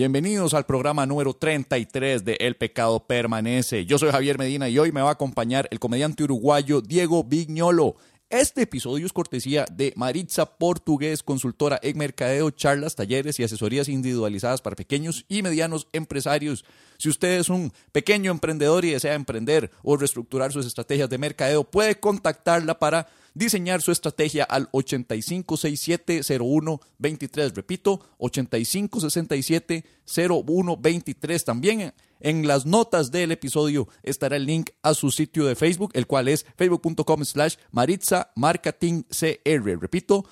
Bienvenidos al programa número 33 de El Pecado Permanece. Yo soy Javier Medina y hoy me va a acompañar el comediante uruguayo Diego Vignolo. Este episodio es cortesía de Maritza Portugués, consultora en mercadeo, charlas, talleres y asesorías individualizadas para pequeños y medianos empresarios. Si usted es un pequeño emprendedor y desea emprender o reestructurar sus estrategias de mercadeo, puede contactarla para diseñar su estrategia al 85670123. Repito, 85670123. También en las notas del episodio estará el link a su sitio de Facebook, el cual es facebook.com slash Maritza Marketing CR. Repito,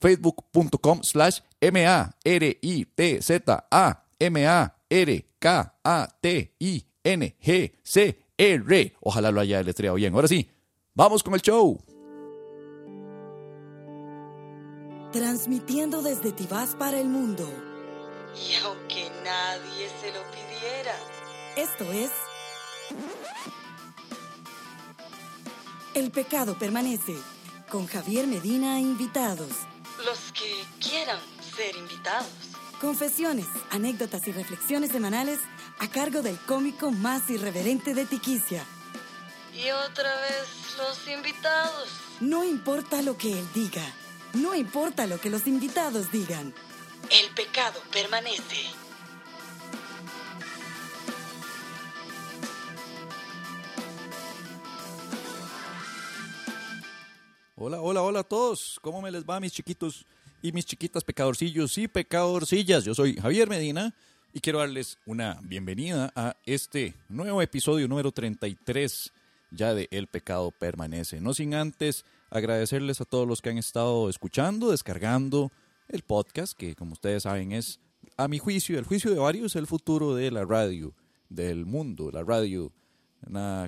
facebook.com slash M-A-R-I-T-Z-A M-A-R-K-A-T-I-N-G-C-R. Ojalá lo haya deletreado bien. Ahora sí, vamos con el show. Transmitiendo desde Tibás para el mundo. Y aunque nadie se lo pidiera. Esto es. El pecado permanece. Con Javier Medina e invitados. Los que quieran ser invitados. Confesiones, anécdotas y reflexiones semanales a cargo del cómico más irreverente de Tiquicia. Y otra vez los invitados. No importa lo que él diga. No importa lo que los invitados digan. El pecado permanece. Hola, hola, hola a todos. ¿Cómo me les va, mis chiquitos y mis chiquitas pecadorcillos y pecadorcillas? Yo soy Javier Medina y quiero darles una bienvenida a este nuevo episodio número 33 ya de El pecado permanece. No sin antes agradecerles a todos los que han estado escuchando, descargando el podcast, que como ustedes saben es, a mi juicio, el juicio de varios, el futuro de la radio, del mundo, la radio.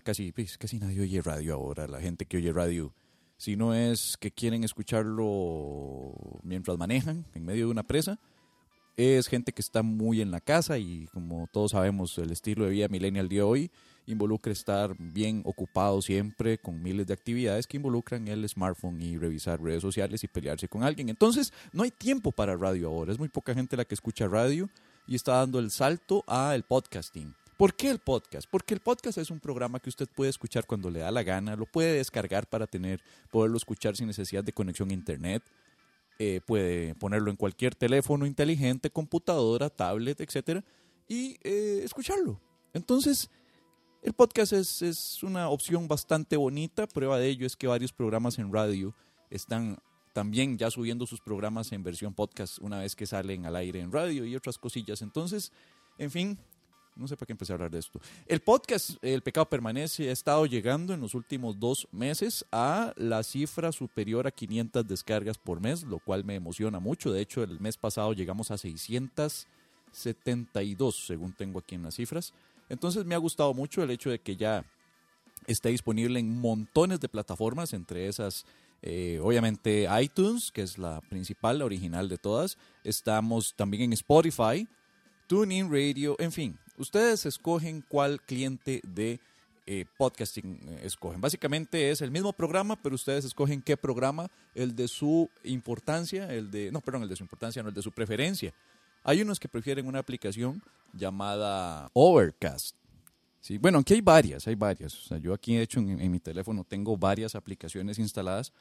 Casi, pues, casi nadie oye radio ahora, la gente que oye radio si no es que quieren escucharlo mientras manejan en medio de una presa, es gente que está muy en la casa y como todos sabemos el estilo de vida millennial de hoy involucra estar bien ocupado siempre con miles de actividades que involucran el smartphone y revisar redes sociales y pelearse con alguien. Entonces no hay tiempo para radio ahora, es muy poca gente la que escucha radio y está dando el salto al podcasting. ¿Por qué el podcast? Porque el podcast es un programa que usted puede escuchar cuando le da la gana, lo puede descargar para tener, poderlo escuchar sin necesidad de conexión a internet, eh, puede ponerlo en cualquier teléfono inteligente, computadora, tablet, etcétera, y eh, escucharlo. Entonces, el podcast es, es una opción bastante bonita. Prueba de ello es que varios programas en radio están también ya subiendo sus programas en versión podcast una vez que salen al aire en radio y otras cosillas. Entonces, en fin, no sé para qué empecé a hablar de esto. El podcast El Pecado Permanece ha estado llegando en los últimos dos meses a la cifra superior a 500 descargas por mes, lo cual me emociona mucho. De hecho, el mes pasado llegamos a 672, según tengo aquí en las cifras. Entonces me ha gustado mucho el hecho de que ya esté disponible en montones de plataformas, entre esas eh, obviamente iTunes, que es la principal, la original de todas. Estamos también en Spotify, TuneIn Radio, en fin, ustedes escogen cuál cliente de eh, podcasting eh, escogen. Básicamente es el mismo programa, pero ustedes escogen qué programa, el de su importancia, el de, no, perdón, el de su importancia, no, el de su preferencia. Hay unos que prefieren una aplicación llamada Overcast. Sí, bueno, aquí hay varias, hay varias. O sea, yo aquí, de hecho, en, mi teléfono tengo varias aplicaciones instaladas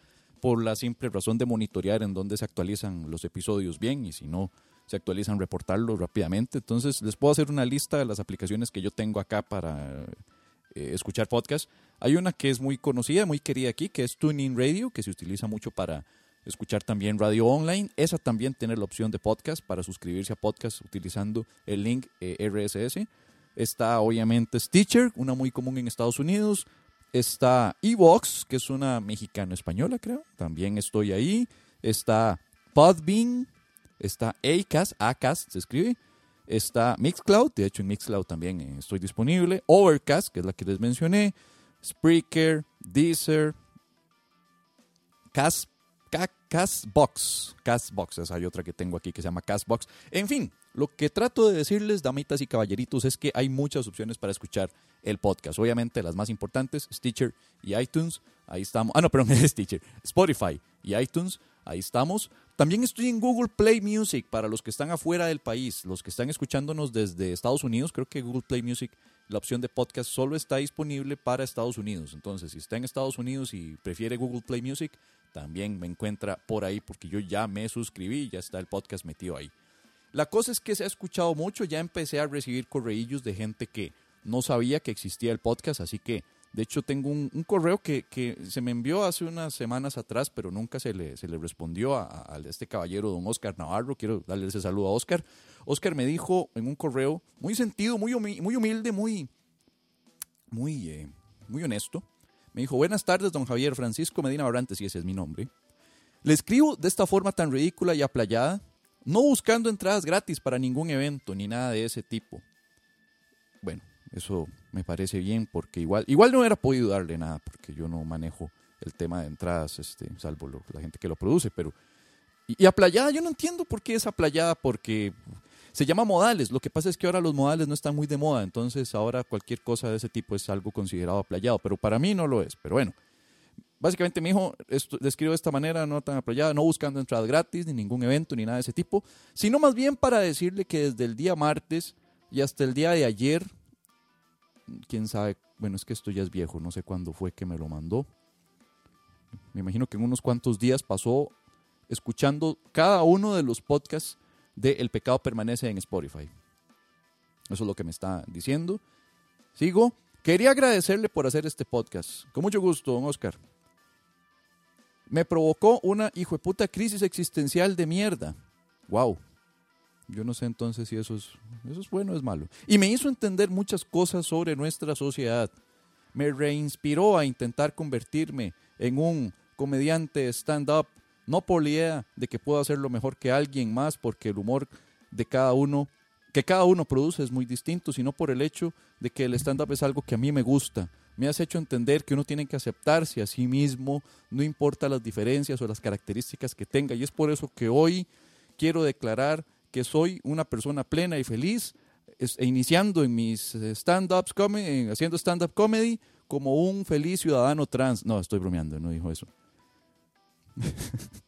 por la simple razón de monitorear en dónde se actualizan los episodios bien y si no, se actualizan, reportarlos rápidamente. Entonces, les puedo hacer una lista de las aplicaciones que yo tengo acá para eh, escuchar podcast. Hay una que es muy conocida, muy querida aquí, que es TuneIn Radio, que se utiliza mucho para escuchar también radio online. Esa también tiene la opción de podcast para suscribirse a podcast utilizando el link eh, RSS. Está obviamente Stitcher, una muy común en Estados Unidos. Está Evox, que es una mexicano-española, creo. También estoy ahí. Está Podbean, está Acast, Acast se escribe. Está Mixcloud, de hecho en Mixcloud también eh, estoy disponible. Overcast, que es la que les mencioné. Spreaker, Deezer, Cast, Castbox. Castbox, esa hay otra que tengo aquí que se llama Castbox. En fin, lo que trato de decirles, damitas y caballeritos, es que hay muchas opciones para escuchar el podcast. Obviamente las más importantes, Stitcher y iTunes. Ahí estamos. Ah, no, perdón, Stitcher. Spotify y iTunes. Ahí estamos. También estoy en Google Play Music para los que están afuera del país, los que están escuchándonos desde Estados Unidos. Creo que Google Play Music, la opción de podcast, solo está disponible para Estados Unidos. Entonces, si está en Estados Unidos y prefiere Google Play Music, también me encuentra por ahí porque yo ya me suscribí ya está el podcast metido ahí. La cosa es que se ha escuchado mucho, ya empecé a recibir correillos de gente que no sabía que existía el podcast, así que de hecho tengo un, correo que, se me envió hace unas semanas atrás, pero nunca se le, se le respondió a, este caballero, don Oscar Navarro, quiero darle ese saludo a Oscar. Oscar me dijo en un correo muy sentido, muy, muy humilde, muy, muy, eh, muy honesto, me dijo, buenas tardes, don Javier Francisco Medina Barrantes, y ese es mi nombre. Le escribo de esta forma tan ridícula y aplayada, no buscando entradas gratis para ningún evento ni nada de ese tipo. Bueno, eso me parece bien porque igual, igual no hubiera podido darle nada porque yo no manejo el tema de entradas, este, salvo la gente que lo produce, pero... Y, y aplayada, yo no entiendo por qué es aplayada, porque se llama modales. Lo que pasa es que ahora los modales no están muy de moda, entonces ahora cualquier cosa de ese tipo es algo considerado aplayado, pero para mí no lo es. Pero bueno, básicamente mi hijo describo de esta manera, no tan aplayada, no buscando entradas gratis, ni ningún evento, ni nada de ese tipo, sino más bien para decirle que desde el día martes y hasta el día de ayer, quién sabe, bueno, es que esto ya es viejo, no sé cuándo fue que me lo mandó. Me imagino que en unos cuantos días pasó escuchando cada uno de los podcasts de El pecado permanece en Spotify. Eso es lo que me está diciendo. Sigo. Quería agradecerle por hacer este podcast. Con mucho gusto, don Oscar. Me provocó una hijo puta crisis existencial de mierda. Wow. Yo no sé entonces si eso es, eso es bueno o es malo. Y me hizo entender muchas cosas sobre nuestra sociedad. Me reinspiró a intentar convertirme en un comediante stand-up no por la idea de que puedo hacerlo mejor que alguien más, porque el humor de cada uno, que cada uno produce es muy distinto, sino por el hecho de que el stand-up es algo que a mí me gusta. Me has hecho entender que uno tiene que aceptarse a sí mismo, no importa las diferencias o las características que tenga. Y es por eso que hoy quiero declarar que soy una persona plena y feliz, e iniciando en mis eh, stand-ups, haciendo stand-up comedy como un feliz ciudadano trans. No, estoy bromeando, no dijo eso.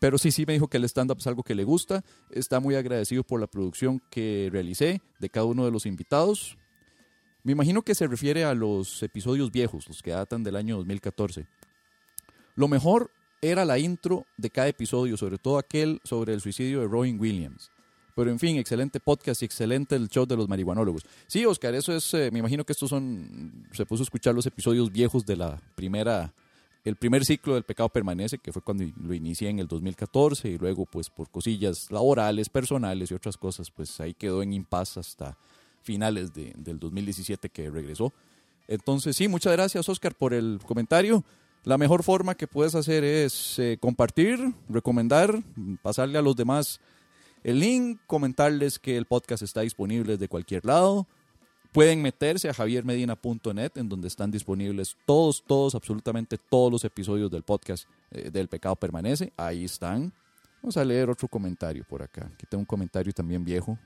Pero sí, sí me dijo que el stand-up es algo que le gusta. Está muy agradecido por la producción que realicé de cada uno de los invitados. Me imagino que se refiere a los episodios viejos, los que datan del año 2014. Lo mejor era la intro de cada episodio, sobre todo aquel sobre el suicidio de Robin Williams. Pero en fin, excelente podcast y excelente el show de los marihuanólogos. Sí, Oscar, eso es, eh, me imagino que estos son, se puso a escuchar los episodios viejos de la primera el primer ciclo del pecado permanece, que fue cuando lo inicié en el 2014 y luego pues por cosillas laborales, personales y otras cosas, pues ahí quedó en impas hasta finales del 2017 que regresó. Entonces sí, muchas gracias Oscar por el comentario. La mejor forma que puedes hacer es eh, compartir, recomendar, pasarle a los demás el link, comentarles que el podcast está disponible desde cualquier lado. Pueden meterse a javiermedina.net en donde están disponibles todos, todos, absolutamente todos los episodios del podcast eh, del pecado permanece. Ahí están. Vamos a leer otro comentario por acá. Aquí tengo un comentario también viejo.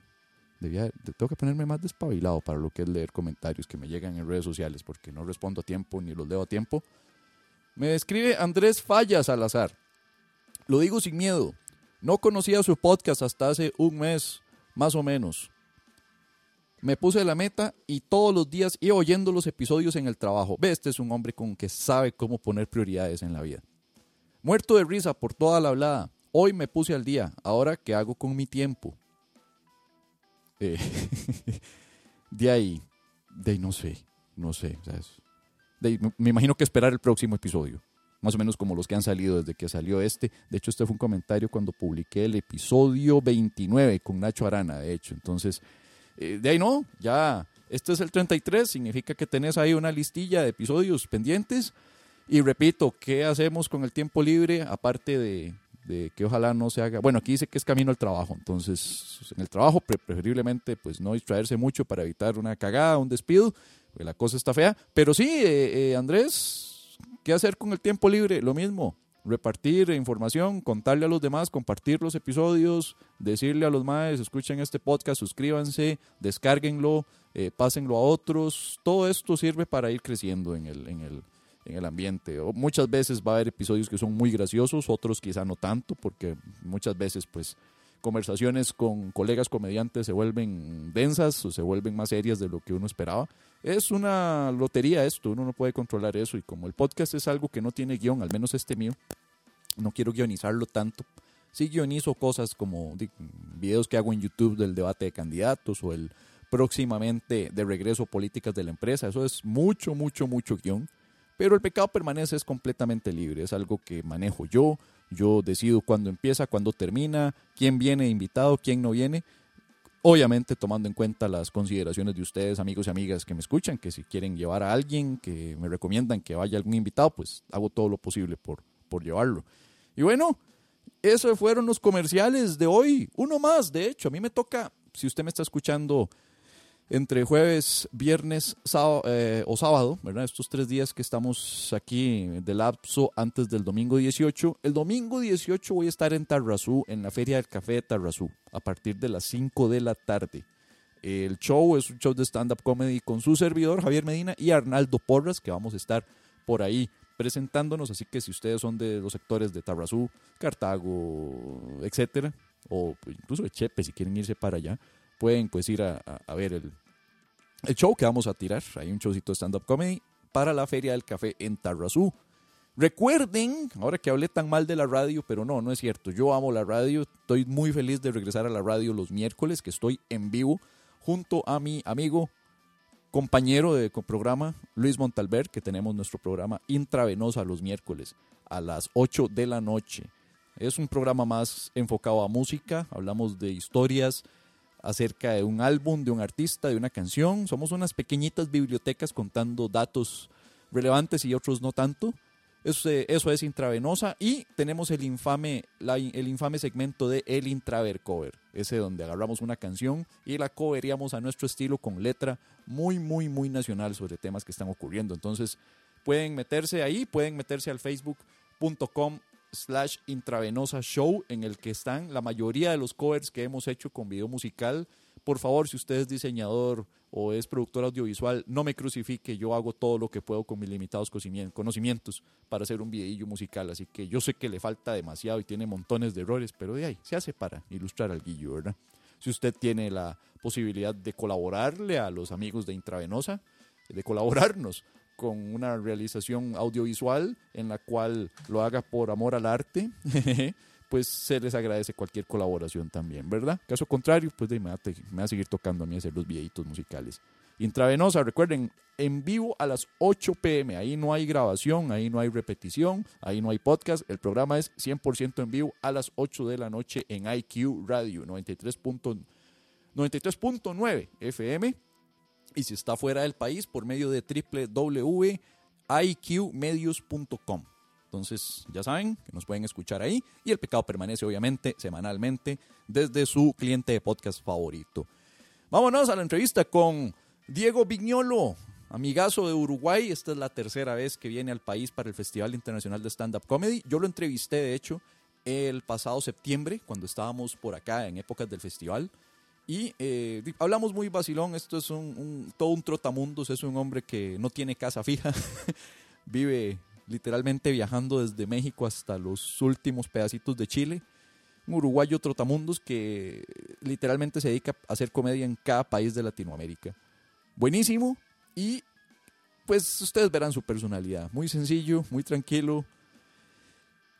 Tengo que ponerme más despabilado para lo que es leer comentarios que me llegan en redes sociales porque no respondo a tiempo ni los leo a tiempo. Me describe Andrés Fallas Salazar. Lo digo sin miedo. No conocía su podcast hasta hace un mes, más o menos. Me puse la meta y todos los días iba oyendo los episodios en el trabajo. Ve, este es un hombre con que sabe cómo poner prioridades en la vida. Muerto de risa por toda la hablada. Hoy me puse al día. Ahora, ¿qué hago con mi tiempo? Eh, de ahí, de ahí no sé, no sé. me imagino que esperar el próximo episodio. Más o menos como los que han salido desde que salió este. De hecho, este fue un comentario cuando publiqué el episodio 29 con Nacho Arana, de hecho. Entonces, eh, de ahí no, ya, este es el 33, significa que tenés ahí una listilla de episodios pendientes. Y repito, ¿qué hacemos con el tiempo libre? Aparte de, que ojalá no se haga. Bueno, aquí dice que es camino al trabajo, entonces en el trabajo preferiblemente pues no distraerse mucho para evitar una cagada, un despido, porque la cosa está fea. Pero sí, eh, eh, Andrés, ¿qué hacer con el tiempo libre? Lo mismo, repartir información, contarle a los demás, compartir los episodios, decirle a los más, escuchen este podcast, suscríbanse, descárguenlo, eh, pásenlo a otros. Todo esto sirve para ir creciendo en el, en el, en el ambiente. O muchas veces va a haber episodios que son muy graciosos, otros quizá no tanto, porque muchas veces pues conversaciones con colegas comediantes se vuelven densas o se vuelven más serias de lo que uno esperaba. Es una lotería esto, uno no puede controlar eso y como el podcast es algo que no tiene guion, al menos este mío, no quiero guionizarlo tanto. Sí guionizo cosas como videos que hago en YouTube del debate de candidatos o el próximamente de regreso políticas de la empresa. Eso es mucho, mucho, mucho guion. Pero el pecado permanece es completamente libre, es algo que manejo yo, yo decido cuándo empieza, cuándo termina, quién viene invitado, quién no viene. Obviamente tomando en cuenta las consideraciones de ustedes, amigos y amigas que me escuchan, que si quieren llevar a alguien, que me recomiendan que vaya algún invitado, pues hago todo lo posible por, por llevarlo. Y bueno, esos fueron los comerciales de hoy. Uno más, de hecho, a mí me toca, si usted me está escuchando entre jueves, viernes eh, o sábado, ¿verdad? Estos tres días que estamos aquí de lapso antes del domingo 18. El domingo 18 voy a estar en Tarrazú, en la Feria del Café de Tarrazú, a partir de las 5 de la tarde. El show es un show de stand-up comedy con su servidor, Javier Medina, y Arnaldo Porras, que vamos a estar por ahí presentándonos. Así que si ustedes son de los sectores de Tarrazú, Cartago, etcétera, o incluso de Chepe, si quieren irse para allá, pueden pues ir a, ver el, el, show que vamos a tirar. Hay un showcito de stand-up comedy para la Feria del Café en Tarrazú. Recuerden, ahora que hablé tan mal de la radio, pero no, no es cierto. Yo amo la radio. Estoy muy feliz de regresar a la radio los miércoles, que estoy en vivo junto a mi amigo, compañero de programa, Luis Montalver, que tenemos nuestro programa Intravenosa los miércoles a las 8 de la noche. Es un programa más enfocado a música, hablamos de historias, acerca de un álbum, de un artista, de una canción. Somos unas pequeñitas bibliotecas contando datos relevantes y otros no tanto. Eso, eso es intravenosa y tenemos el infame, el infame segmento de El Intraver Cover, ese donde agarramos una canción y la coveríamos a nuestro estilo con letra muy, muy, muy nacional sobre temas que están ocurriendo. Entonces pueden meterse ahí, pueden meterse al facebook.com slash intravenosa show en el que están la mayoría de los covers que hemos hecho con video musical. Por favor, si usted es diseñador o es productor audiovisual, no me crucifique, yo hago todo lo que puedo con mis limitados conocimientos para hacer un videillo musical, así que yo sé que le falta demasiado y tiene montones de errores, pero de ahí se hace para ilustrar al guillo, ¿verdad? Si usted tiene la posibilidad de colaborarle a los amigos de Intravenosa, de colaborarnos con una realización audiovisual en la cual lo haga por amor al arte, pues se les agradece cualquier colaboración también, ¿verdad? Caso contrario, pues me, va a, seguir tocando a mí hacer los videitos musicales. Intravenosa, recuerden, en vivo a las 8 pm, ahí no hay grabación, ahí no hay repetición, ahí no hay podcast, el programa es 100% en vivo a las 8 de la noche en IQ Radio 93.9 FM y si está fuera del país por medio de www.iqmedios.com. Entonces, ya saben que nos pueden escuchar ahí y el pecado permanece obviamente semanalmente desde su cliente de podcast favorito. Vámonos a la entrevista con Diego Vignolo, amigazo de Uruguay. Esta es la tercera vez que viene al país para el Festival Internacional de Stand Up Comedy. Yo lo entrevisté, de hecho, el pasado septiembre, cuando estábamos por acá en épocas del festival. Y eh, hablamos muy vacilón, esto es un, todo un trotamundos, es un hombre que no tiene casa fija, vive literalmente viajando desde México hasta los últimos pedacitos de Chile. Un uruguayo trotamundos que literalmente se dedica a hacer comedia en cada país de Latinoamérica. Buenísimo y pues ustedes verán su personalidad. Muy sencillo, muy tranquilo,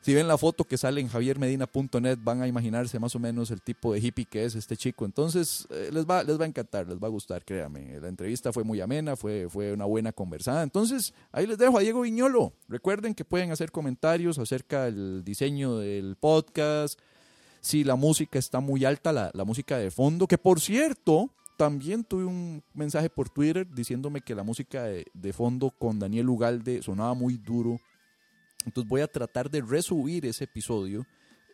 si ven la foto que sale en javiermedina.net van a imaginarse más o menos el tipo de hippie que es este chico. Entonces eh, les, va, les va a encantar, les va a gustar, créanme. La entrevista fue muy amena, fue, fue una buena conversada. Entonces ahí les dejo a Diego Viñolo. Recuerden que pueden hacer comentarios acerca del diseño del podcast, si la música está muy alta, la, la música de fondo, que por cierto, también tuve un mensaje por Twitter diciéndome que la música de, de fondo con Daniel Ugalde sonaba muy duro entonces voy a tratar de resubir ese episodio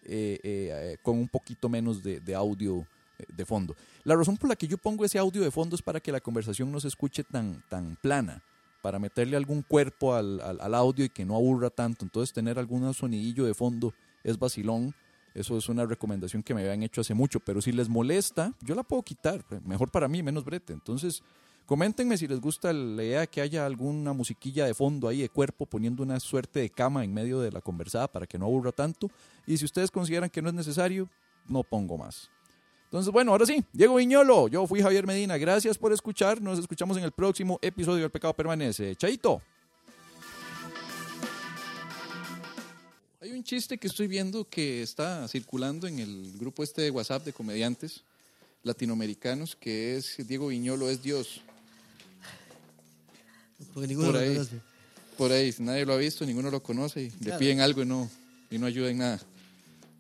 eh, eh, con un poquito menos de, audio eh, de fondo. La razón por la que yo pongo ese audio de fondo es para que la conversación no se escuche tan, tan plana, para meterle algún cuerpo al, audio y que no aburra tanto. Entonces tener algún sonidillo de fondo es vacilón. Eso es una recomendación que me habían hecho hace mucho, pero si les molesta, yo la puedo quitar. Mejor para mí, menos brete. Entonces, Coméntenme si les gusta la idea de que haya alguna musiquilla de fondo ahí de cuerpo poniendo una suerte de cama en medio de la conversada para que no aburra tanto. Y si ustedes consideran que no es necesario, no pongo más. Entonces, bueno, ahora sí, Diego Viñolo, yo fui Javier Medina, gracias por escuchar, nos escuchamos en el próximo episodio del Pecado Permanece. Chaito. Hay un chiste que estoy viendo que está circulando en el grupo este de WhatsApp de comediantes latinoamericanos que es Diego Viñolo es Dios. Porque ninguno Por lo ahí. conoce. Por ahí, nadie lo ha visto, ninguno lo conoce y le Claro. piden algo y no, y no ayuda en nada.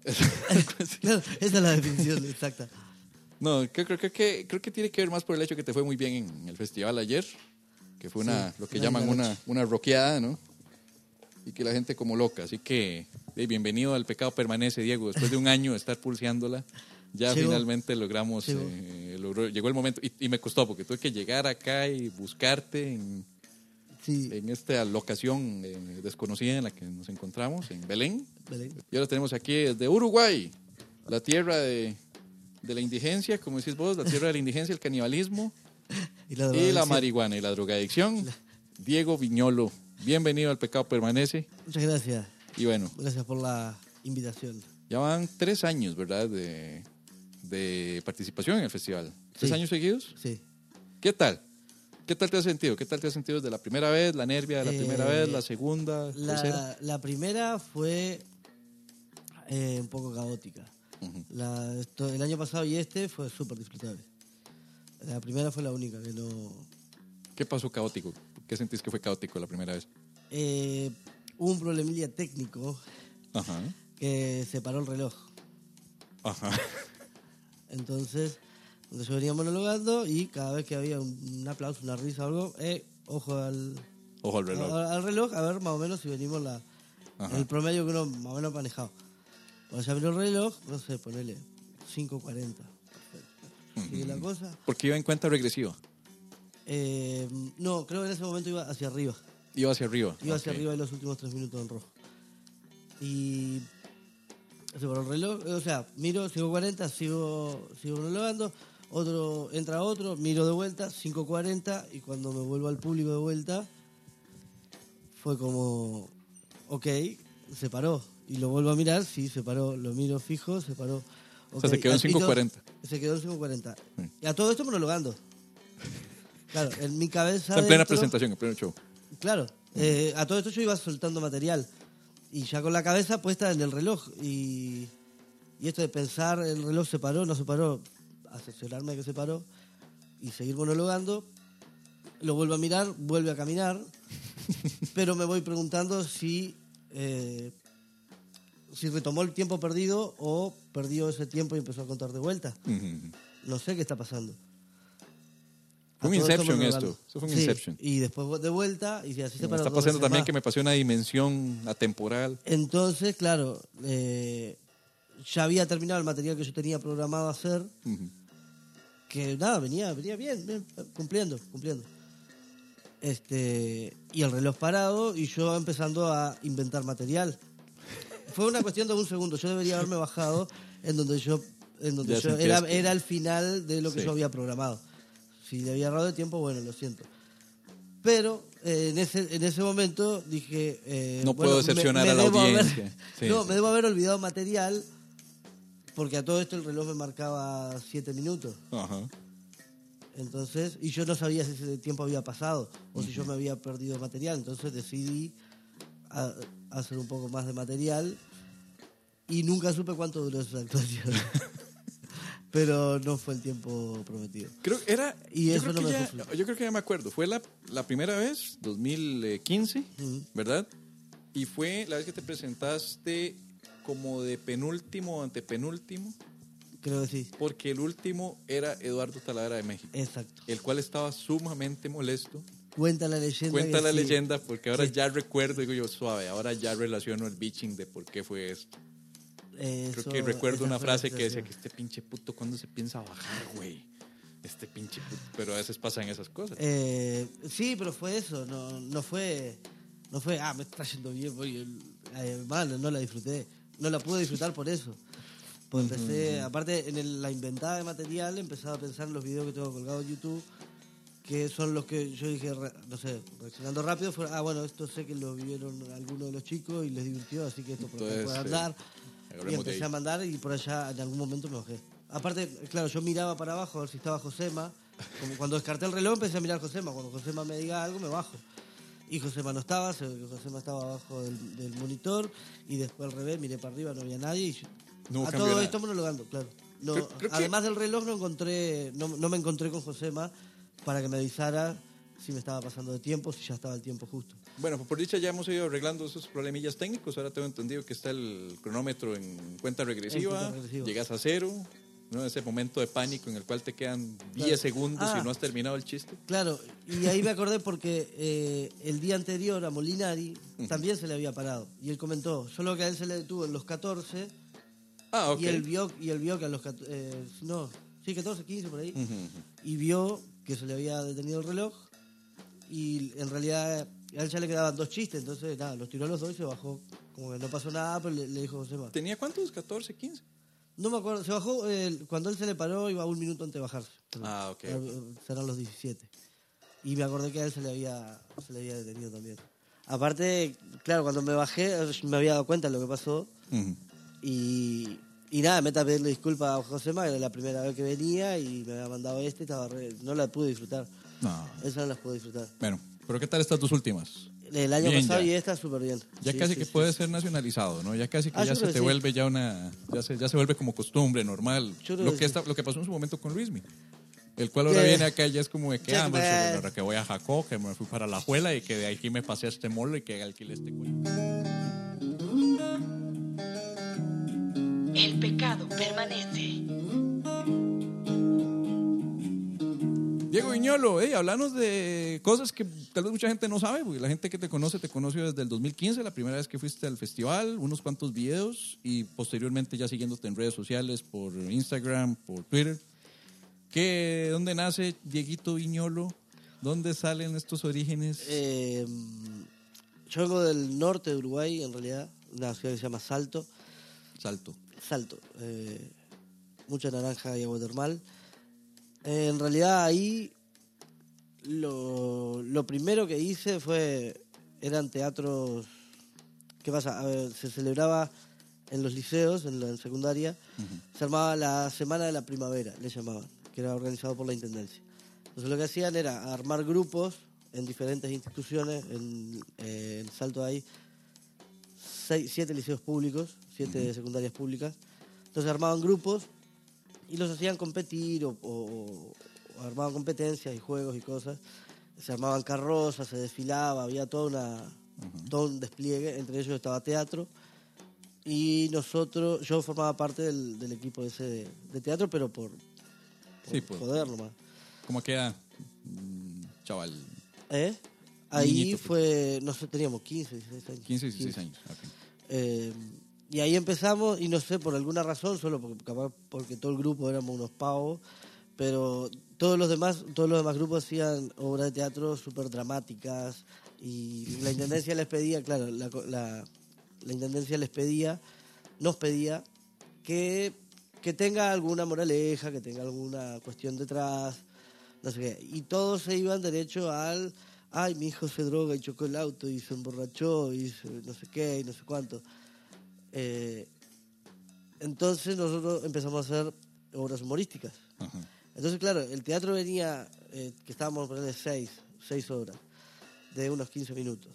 Claro, esa es la definición exacta. No, creo, creo, creo que, creo que tiene que ver más por el hecho que te fue muy bien en el festival ayer, que fue una, Sí, lo que llaman una, una rockeada, ¿no? Y que la gente como loca. Así que eh, bienvenido al Pecado Permanece, Diego. Después de un año de estar pulseándola, ya Llegó. finalmente logramos, Llegó. eh, logró- llegó el momento. Y, y me costó porque tuve que llegar acá y buscarte en, Sí, en esta locación eh, desconocida en la que nos encontramos, en Belén. Belén. Y ahora tenemos aquí desde Uruguay, la tierra de, de la indigencia, como decís vos, la tierra de la indigencia, el canibalismo Y la, y la marihuana y la drogadicción. Diego Viñolo, bienvenido al Pecado Permanece. Muchas gracias. Y bueno, Gracias por la invitación. ya van tres años, ¿verdad?, de, de participación en el festival. ¿Tres Sí. años seguidos? Sí. ¿Qué tal? ¿Qué tal te has sentido? ¿Qué tal te has sentido desde la primera vez, la nervia de la Eh, primera vez, la segunda, tercera? La, la primera fue eh, un poco caótica. Ujú. La- esto- el año pasado y este fue súper disfrutable. La primera fue la única que no... ¿Qué pasó caótico? ¿Qué sentís que fue caótico la primera vez? Eh, hubo un problemilla técnico Ajá. que se paró el reloj. Ajá. Entonces, entonces yo venía monologando y cada vez que había un, un aplauso, una risa o algo, eh, ojo al, Ojo al reloj. al, al reloj, a ver más o menos si venimos la, Ajá. el promedio que uno más o menos ha manejado. Cuando ya miró el reloj, no sé, ponele 5.40. Sigue la cosa. Porque iba en cuenta regresiva. Eh, no, creo que en ese momento iba hacia arriba. Iba hacia arriba. Iba hacia arriba en los últimos tres minutos en rojo. Y se paró el reloj, o sea, miro, sigo 40, sigo, sigo monologando, otro, entra otro, miro de vuelta, 5.40, y cuando me vuelvo al público de vuelta, fue como, ok, se paró. Y lo vuelvo a mirar, sí, se paró, lo miro fijo, se paró. O sea, se quedó en Y todo- 5.40. Se quedó en 5.40. Sí. Y a todo esto monologando. Claro, en mi cabeza... En plena dentro- presentación, en pleno show. Claro, eh, a todo esto yo iba soltando material y ya con la cabeza puesta en el reloj y, y esto de pensar el reloj se paró, no se paró, asesorarme de que se paró y seguir monologando, lo vuelvo a mirar, vuelve a caminar, pero me voy preguntando si, eh, si retomó el tiempo perdido o perdió ese tiempo y empezó a contar de vuelta. No sé qué está pasando. Fue un esto Inception esto. Eso fue un Sí, Inception. Y después de vuelta y así se Me está pasando también más. que me pasó una dimensión atemporal. Entonces, claro, eh, ya había terminado el material que yo tenía programado hacer, Ujú. Que nada, venía, venía bien, bien, cumpliendo, cumpliendo. Este, y el reloj parado y yo empezando a inventar material. Fue una cuestión de un segundo, yo debería haberme bajado en donde yo, en donde yo era, que- era el final de lo que Sí. yo había programado. Si le había errado de tiempo, bueno, lo siento. Pero eh, en, ese, en ese momento dije... eh, No bueno, puedo decepcionar a la debo haber- audiencia. Sí, no, sí. me debo haber olvidado material porque a todo esto el reloj me marcaba siete minutos. Ajá. Entonces, y yo no sabía si ese tiempo había pasado o si yo me había perdido material. Entonces decidí a- hacer un poco más de material y nunca supe cuánto duró esa actuación. Pero no fue el tiempo prometido. Creo que era. Y eso no me ya, yo creo que ya me acuerdo. Fue la, la primera vez, 2015, Ujú. ¿verdad? Y fue la vez que te presentaste como de penúltimo o antepenúltimo, Creo que sí. porque el último era Eduardo Talavera de México, Exacto. el cual estaba sumamente molesto. Cuenta la leyenda. Cuenta la sí. leyenda, porque ahora Sí. ya recuerdo, digo yo, suave, ahora ya relaciono el bitching de por qué fue esto. Creo que recuerdo una frase que decía que este pinche puto, ¿cuándo se piensa bajar, güey? Este pinche puto. Pero a veces pasan esas cosas. Eh, sí, pero fue eso, no, no fue, no fue, ah, me está yendo bien, voy, eh, mal, no la disfruté, no la pude disfrutar por eso. Pues empecé, aparte en el- la inventada de material, empezaba a pensar en los videos que tengo colgados en YouTube que son los que yo dije, re- no sé, reaccionando rápido, fue, ah, bueno, esto sé que lo vivieron algunos de los chicos y les divirtió, así que esto por Entonces, puede y empecé a mandar y por allá en algún momento me bajé. Aparte, claro, yo miraba para abajo a ver si estaba Josema. Como cuando descarté el reloj empecé a mirar a Josema. Cuando Josema me diga algo, me bajo. Y Josema no estaba, Josema estaba abajo del, del monitor y después al revés, miré para arriba, no había nadie. Y yo- No a todo nada. esto monologando, claro. No, Creo- creo que- además del reloj no encontré, no, no me encontré con Josema para que me avisara si me estaba pasando de tiempo, si ya estaba el tiempo justo. Bueno, pues por dicha ya hemos ido arreglando esos problemillas técnicos. Ahora tengo entendido que está el cronómetro en cuenta regresiva. En cuenta regresiva. Llegas a cero. ¿No? Ese momento de pánico en el cual te quedan 10 segundos Ah. y no has terminado el chiste. Claro, y ahí me acordé porque eh, el día anterior a Molinari también se le había parado. Y él comentó, solo que a él se le detuvo en los 14 Ah, ok. y él vio, y él vio que a los... cat- eh, no, sí, 14, 15 por ahí. Y vio que se le había detenido el reloj y en realidad a él ya le quedaban dos chistes, entonces nada, los tiró a los dos y se bajó. Como que no pasó nada, pero le, le dijo José más. ¿Tenía cuántos? ¿14, 15? No me acuerdo, se bajó, eh, cuando él se le paró iba un minuto antes de bajarse. Ah, ok, Serán los 17. Y me acordé que a él se le había, se le había detenido también. Aparte, claro, cuando me bajé me había dado cuenta de lo que pasó Ujú. y, y nada, me a pedirle disculpas a José que era la primera vez que venía y me había mandado este estaba re- no la pude disfrutar. No. Esas no las pude disfrutar. Bueno, pero ¿qué tal estas dos últimas? El año Bien, pasado ya. y esta súper bien. Ya Sí, casi sí, que sí. puede ser nacionalizado, ¿no? Ya casi que Ah, ya se te vuelve ya una... Ya se, ya se vuelve como costumbre, normal. Lo que que, lo que pasó en su momento con Luismi. El cual ahora viene acá y ya es como de que, ah, pues, que- voy a Jacó, que me fui para la Juela y que de aquí me pasé a este molo y que alquilé este cuello. El pecado permanece. Viñolo, hey, hablanos de cosas que tal vez mucha gente no sabe, porque la gente que te conoce te conoció desde el 2015, la primera vez que fuiste al festival, unos cuantos videos y posteriormente ya siguiéndote en redes sociales, por Instagram, por Twitter. ¿Qué, ¿Dónde nace Dieguito Viñolo? ¿Dónde salen estos orígenes? Eh, yo vengo del norte de Uruguay, en realidad, una ciudad que se llama Salto. Salto. Salto. eh, mucha naranja y agua termal. Eh, en realidad ahí lo, lo primero que hice fue, eran teatros, ¿qué pasa? A ver, se celebraba en los liceos, en la en secundaria, se armaba la Semana de la Primavera, le llamaban, que era organizado por la Intendencia. Entonces lo que hacían era armar grupos en diferentes instituciones, en, eh, en Salto hay seis, siete liceos públicos, siete secundarias públicas. Entonces armaban grupos y los hacían competir o armaban competencias y juegos y cosas. Se armaban carrozas, se desfilaba, había toda una, todo un despliegue. Entre ellos estaba teatro. Y nosotros, yo formaba parte del, del equipo ese de, de teatro, pero por, por Sí, pues. joder nomás. ¿Cómo queda, mm, chaval? ¿Eh? Ahí Niñito, pues. fue, no sé, teníamos 15, 16 años. 15, 16 años. ok. Eh, y ahí empezamos, y no sé, por alguna razón, solo porque, capaz porque todo el grupo éramos unos pavos, pero todos los demás, todos los demás grupos hacían obras de teatro súper dramáticas, y la intendencia les pedía, claro, la, intendencia les pedía, nos pedía que, que tenga alguna moraleja, que tenga alguna cuestión detrás, no sé qué. Y todos se iban derecho al, ay, mi hijo se droga y chocó el auto y se emborrachó y se- no sé qué y no sé cuánto. Eh, entonces nosotros empezamos a hacer obras humorísticas. Ajá. Entonces, claro, el teatro venía, eh, que estábamos poniendo seis, seis obras, de unos 15 minutos.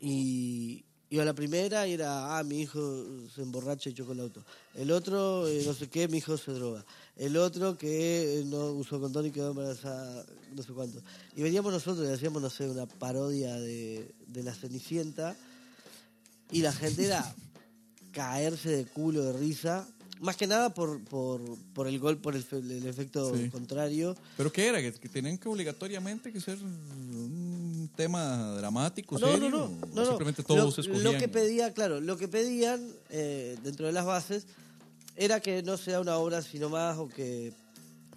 Y iba la primera y era, ah, mi hijo se emborracha y chocó el auto. El otro, eh, no sé qué, mi hijo se droga. El otro que eh, no usó condón y quedó embarazada, no sé cuánto. Y veníamos nosotros y hacíamos, no sé, una parodia de, de la Cenicienta. Y la gente era caerse de culo de risa. Más que nada por, por, por el gol, por el, el efecto Sí. contrario. ¿Pero qué era? ¿Que, que tenían que obligatoriamente que ser un tema dramático, No, serio? no, no, ¿O no, no. Simplemente todos lo, escogían. lo que pedía, claro, lo que pedían eh, dentro de las bases era que no sea una obra sino más o que,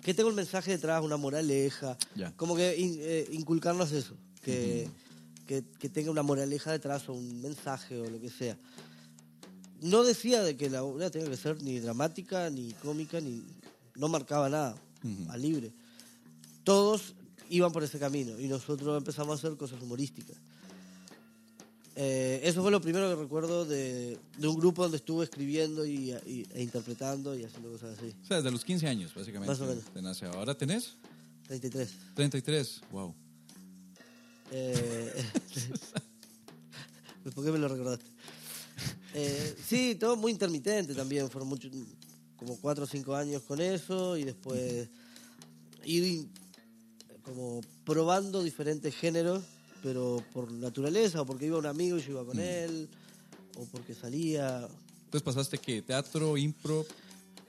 que tenga un mensaje detrás, una moraleja, Ya. como que in- eh, inculcarnos eso, que, que, que tenga una moraleja detrás o un mensaje o lo que sea. No decía de que la obra tenga que ser ni dramática, ni cómica, ni no marcaba nada, Ujú. a libre. Todos iban por ese camino y nosotros empezamos a hacer cosas humorísticas. Eh, eso fue lo primero que recuerdo de, de un grupo donde estuve escribiendo y, y- e interpretando y haciendo cosas así. O sea, desde los 15 años, básicamente. Más o menos. te nace. Ahora tenés 33. 33. Wow. Eh, ¿Por qué me lo recordaste? Eh, sí, todo muy intermitente también. Fueron muchos, como cuatro o cinco años con eso y después ir como probando diferentes géneros, pero por naturaleza o porque iba un amigo y yo iba con él o porque salía. Entonces pasaste que teatro, impro.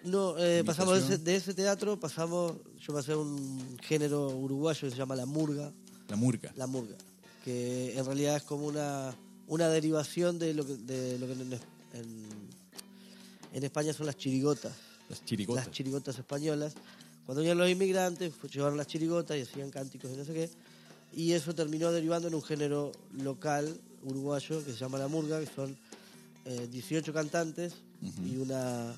No, eh, pasamos de ese, de ese teatro, pasamos, yo pasé a un género uruguayo que se llama la murga. La murga. La murga, que en realidad es como una, una derivación de lo que, de lo que en, en- en España son las chirigotas, Las chirigotas. las chirigotas españolas. Cuando llegaron los inmigrantes, pues, llevaron las chirigotas y hacían cánticos y no sé qué. Y eso terminó derivando en un género local uruguayo que se llama la murga, que son eh, 18 cantantes y una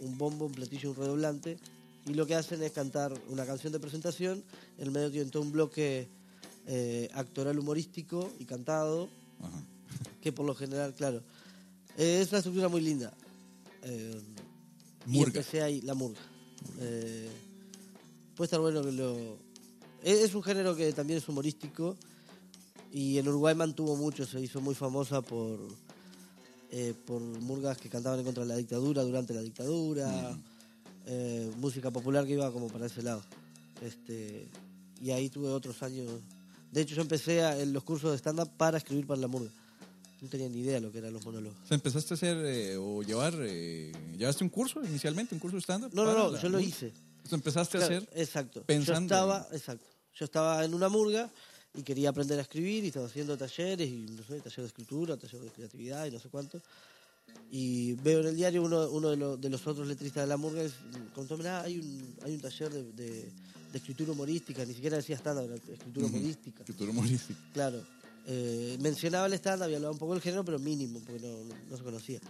un bombo, un platillo, un redoblante. Y lo que hacen es cantar una canción de presentación. En el medio tienen todo un bloque eh, actoral humorístico y cantado, Ajá. que por lo general, claro, eh, es una estructura muy linda. Eh, y Murga. empecé ahí, la murga. Eh, puede estar bueno que lo... Es, es un género que también es humorístico y en Uruguay mantuvo mucho, se hizo muy famosa por, eh, por murgas que cantaban en contra de la dictadura durante la dictadura, eh, música popular que iba como para ese lado. Este, y ahí tuve otros años. De hecho, yo empecé a- en los cursos de stand-up para escribir para la murga. No tenía ni idea de lo que eran los monólogos. O sea, empezaste a hacer eh, o llevar. eh, ¿Llevaste un curso inicialmente? ¿Un curso de stand-up? No, no, no, yo lo hice. Sea, empezaste a hacer. exacto. pensando Yo estaba, exacto. Yo estaba en una murga y quería aprender a escribir y estaba haciendo talleres y no sé, taller de escritura, taller de creatividad y no sé cuánto. Y veo en el diario uno, uno de, los- de los otros letristas de la murga contó, mirá, hay un, hay un taller de, de- de escritura humorística, ni siquiera decía estándar, era escritura humorística. Escritura humorística. Claro. Eh, mencionaba el stand-up y hablaba un poco del género, pero mínimo, porque no, no- no se conocía.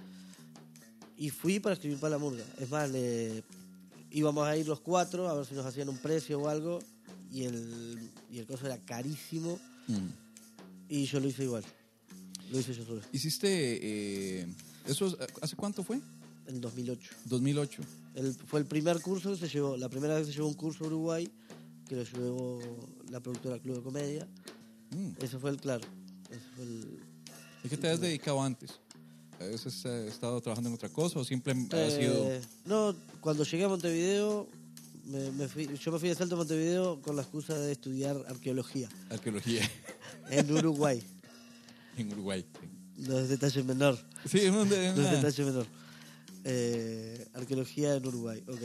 Y fui para escribir para la murga. Es más, le- íbamos a ir los cuatro a ver si nos hacían un precio o algo, y el, y el costo era carísimo, Mm. y yo lo hice igual. Lo hice yo solo, Hiciste. eh, ¿Eso es- hace cuánto fue? en 2008. 2008. El- fue el primer curso que se llevó, la primera vez que se llevó un curso a Uruguay, que lo llevó la productora Club de Comedia. Mm. Ese fue el, claro, ese fue el, ¿Y qué te has dedicado antes? ¿A veces has estado trabajando en otra cosa o simplemente has sido.? Eh, no, cuando llegué a Montevideo, me, me fui- yo me fui de Salto a Montevideo con la excusa de estudiar arqueología Arqueología en Uruguay. en Uruguay. no es detalle menor. Sí, es donde. No es detalle menor. Eh, arqueología en Uruguay, ok.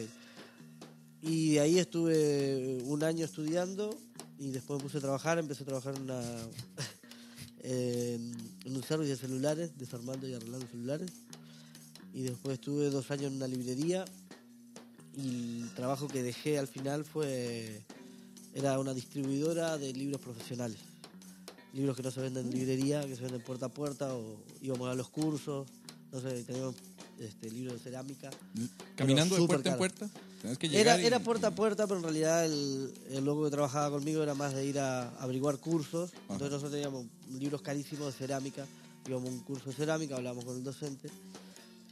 Y ahí estuve un año estudiando y después me puse a trabajar. Empecé a trabajar en, una, en, en un servicio de celulares, desarmando y arreglando celulares. Y después estuve dos años en una librería y el trabajo que dejé al final fue era una distribuidora de libros profesionales libros que no se venden en librería que se venden puerta a puerta o íbamos a los cursos no sé teníamos este libros de cerámica Caminando de puerta en puerta. Tienes que llegar. era, y- era puerta a puerta, pero en realidad el, el loco que trabajaba conmigo era más de ir a averiguar cursos. Entonces nosotros teníamos libros carísimos de cerámica. Íbamos a un curso de cerámica, hablábamos con el docente,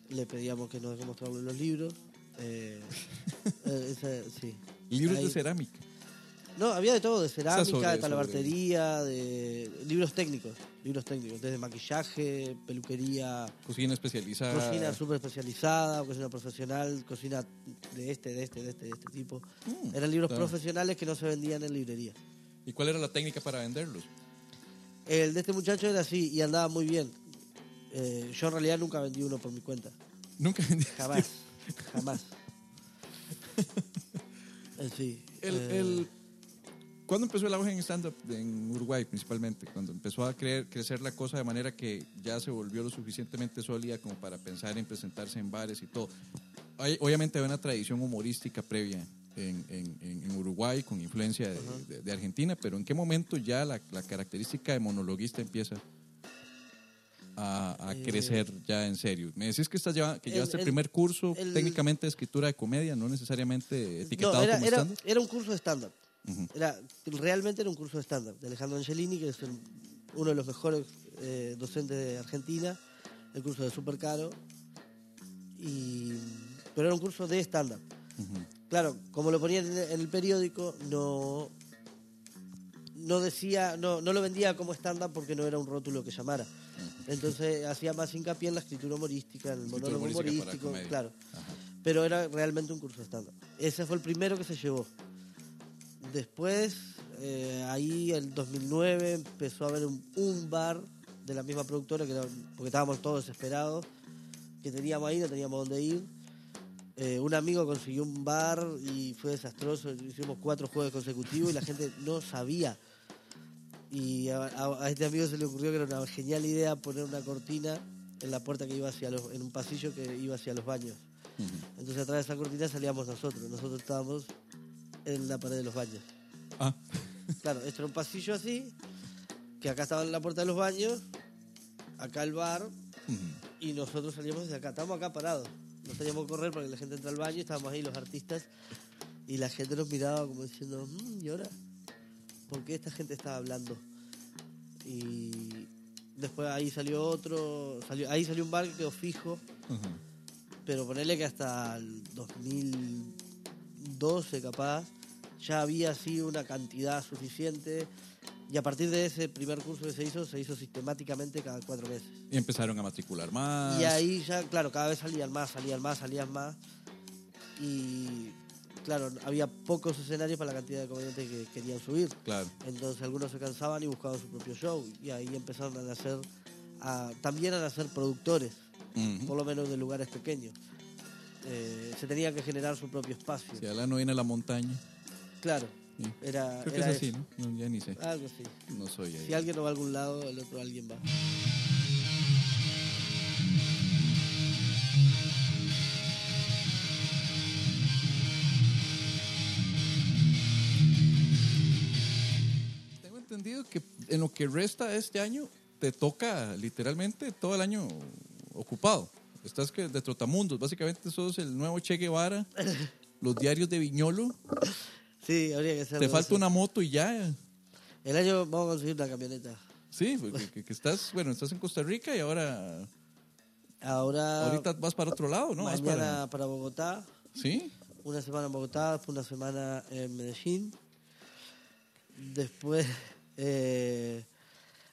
le pedíamos que nos mostrarle los libros. eh, eh, sí. Libros Ahí- de cerámica. No, había de todo, de cerámica, sobre- de talabartería, de libros técnicos, libros técnicos, desde maquillaje, peluquería, Cocina especializada. cocina súper especializada, cocina profesional, cocina de este, de este, de este, de este tipo. Mm, Eran libros claro. profesionales que no se vendían en librería. ¿Y cuál era la técnica para venderlos? El de este muchacho era así y andaba muy bien. Eh, yo en realidad nunca vendí uno por mi cuenta. Nunca vendí. Jamás. Jamás. Eh, sí. El, eh, el- ¿Cuándo empezó el auge en stand-up en Uruguay principalmente? Cuando empezó a creer, crecer la cosa de manera que ya se volvió lo suficientemente sólida como para pensar en presentarse en bares y todo. Hay- obviamente hay una tradición humorística previa en, en- en- en Uruguay con influencia de, de- de Argentina, pero ¿en qué momento ya la, la característica de monologuista empieza a, a Eh, crecer ya en serio? Me decís que, estás lleva- que llevaste el, el- primer curso el- técnicamente de escritura de comedia, no necesariamente etiquetado no, era, como era, stand-up. era un curso de stand-up. Era, realmente era un curso de stand-up de Alejandro Angelini, que es el- uno de los mejores eh, docentes de Argentina. El curso de súper caro. Y, pero era un curso de stand-up. Claro, como lo ponían en el periódico, no, no decía, no, no lo vendía como stand-up porque no era un rótulo que llamara. Entonces hacía más hincapié en la escritura humorística, en el monólogo humorístico, claro. Ajá. Pero era realmente un curso de stand-up. Ese fue el primero que se llevó. Después, eh, ahí en 2009 empezó a haber un, un bar de la misma productora, que era, porque estábamos todos desesperados, que teníamos ahí, no teníamos dónde ir. Eh, un amigo consiguió un bar y fue desastroso. Hicimos cuatro jueves consecutivos y la gente no sabía. Y a, a- a este amigo se le ocurrió que era una genial idea poner una cortina en la puerta que iba hacia los, en un pasillo que iba hacia los baños. Entonces a través de esa cortina salíamos nosotros. Nosotros estábamos en la pared de los baños. Ah, Claro, esto era un pasillo así, que acá estaba la puerta de los baños, acá el bar, y nosotros salíamos desde acá. Estábamos acá parados. No teníamos que correr para que la gente entre al baño, estábamos ahí los artistas, y la gente nos miraba como diciendo, "Mm, ¿y ahora? ¿Por qué esta gente estaba hablando? Y después ahí salió otro, salió, ahí salió un bar que quedó fijo, pero ponerle que hasta el 2012 capaz ya había así una cantidad suficiente y a partir de ese primer curso que se hizo, se hizo sistemáticamente cada cuatro meses. y empezaron a matricular más. Y ahí ya, claro, cada vez salían más, salían más, salían más. Y claro, había pocos escenarios para la cantidad de comediantes que querían subir. Claro. Entonces algunos se cansaban y buscaban su propio show. Y ahí empezaron a nacer, a- también a nacer productores, Ujú. por lo menos de lugares pequeños. Eh, se tenía que generar su propio espacio. Si Alan no viene a la montaña. Claro, Sí. era, Creo que era es así, eso. ¿no? No, Ya ni sé. Algo así. No soy ahí. Si alguien no va a algún lado, el otro alguien va. Tengo entendido que en lo que resta de este año te toca literalmente todo el año ocupado. Estás que de Trotamundos, básicamente sos el nuevo Che Guevara, los diarios de Viñolo. Sí, habría que hacer Te falta así. una moto y ya. El año vamos a conseguir una camioneta. Sí, porque que, que estás, bueno, estás en Costa Rica y ahora Ahora, ahorita vas para otro lado, ¿no? Vas mañana para- para... Bogotá, Sí. una semana en Bogotá, después una semana en Medellín. Después, eh,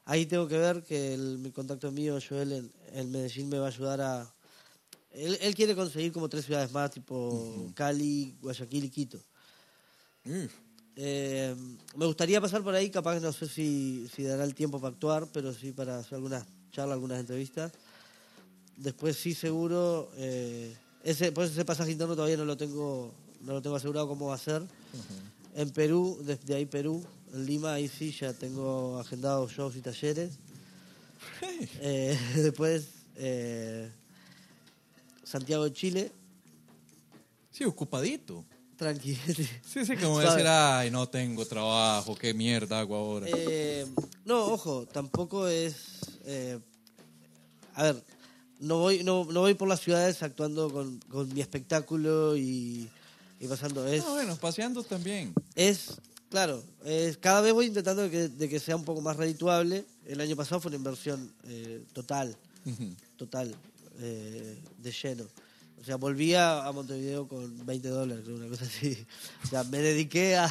ahí tengo que ver que el, mi contacto mío, Joel, en, en Medellín me va a ayudar a... Él, él quiere conseguir como tres ciudades más, tipo Cali, Guayaquil y Quito. Uf. Eh, me gustaría pasar por ahí, capaz no sé si, si dará el tiempo para actuar, pero sí para hacer algunas charlas, algunas entrevistas. Después sí seguro, eh, ese, pues ese pasaje interno todavía no lo tengo, no lo tengo asegurado cómo va a ser. En Perú, desde ahí Perú, en Lima ahí sí ya tengo agendados shows y talleres. Eh, después Santiago de Chile, Sí, ocupadito. Tranqui. Sí, sí, como decir, ay, no tengo trabajo, qué mierda hago ahora. Eh, no, ojo, tampoco es. eh, a ver, no voy, no, no voy por las ciudades actuando con, con mi espectáculo y, y pasando. Es, Ah, bueno, paseando también. es claro, es, cada vez voy intentando de que, de que sea un poco más redituable. El año pasado fue una inversión eh, total, total, eh, de lleno. O sea, volví a, Montevideo con 20 dólares, una cosa así. O sea, me dediqué a.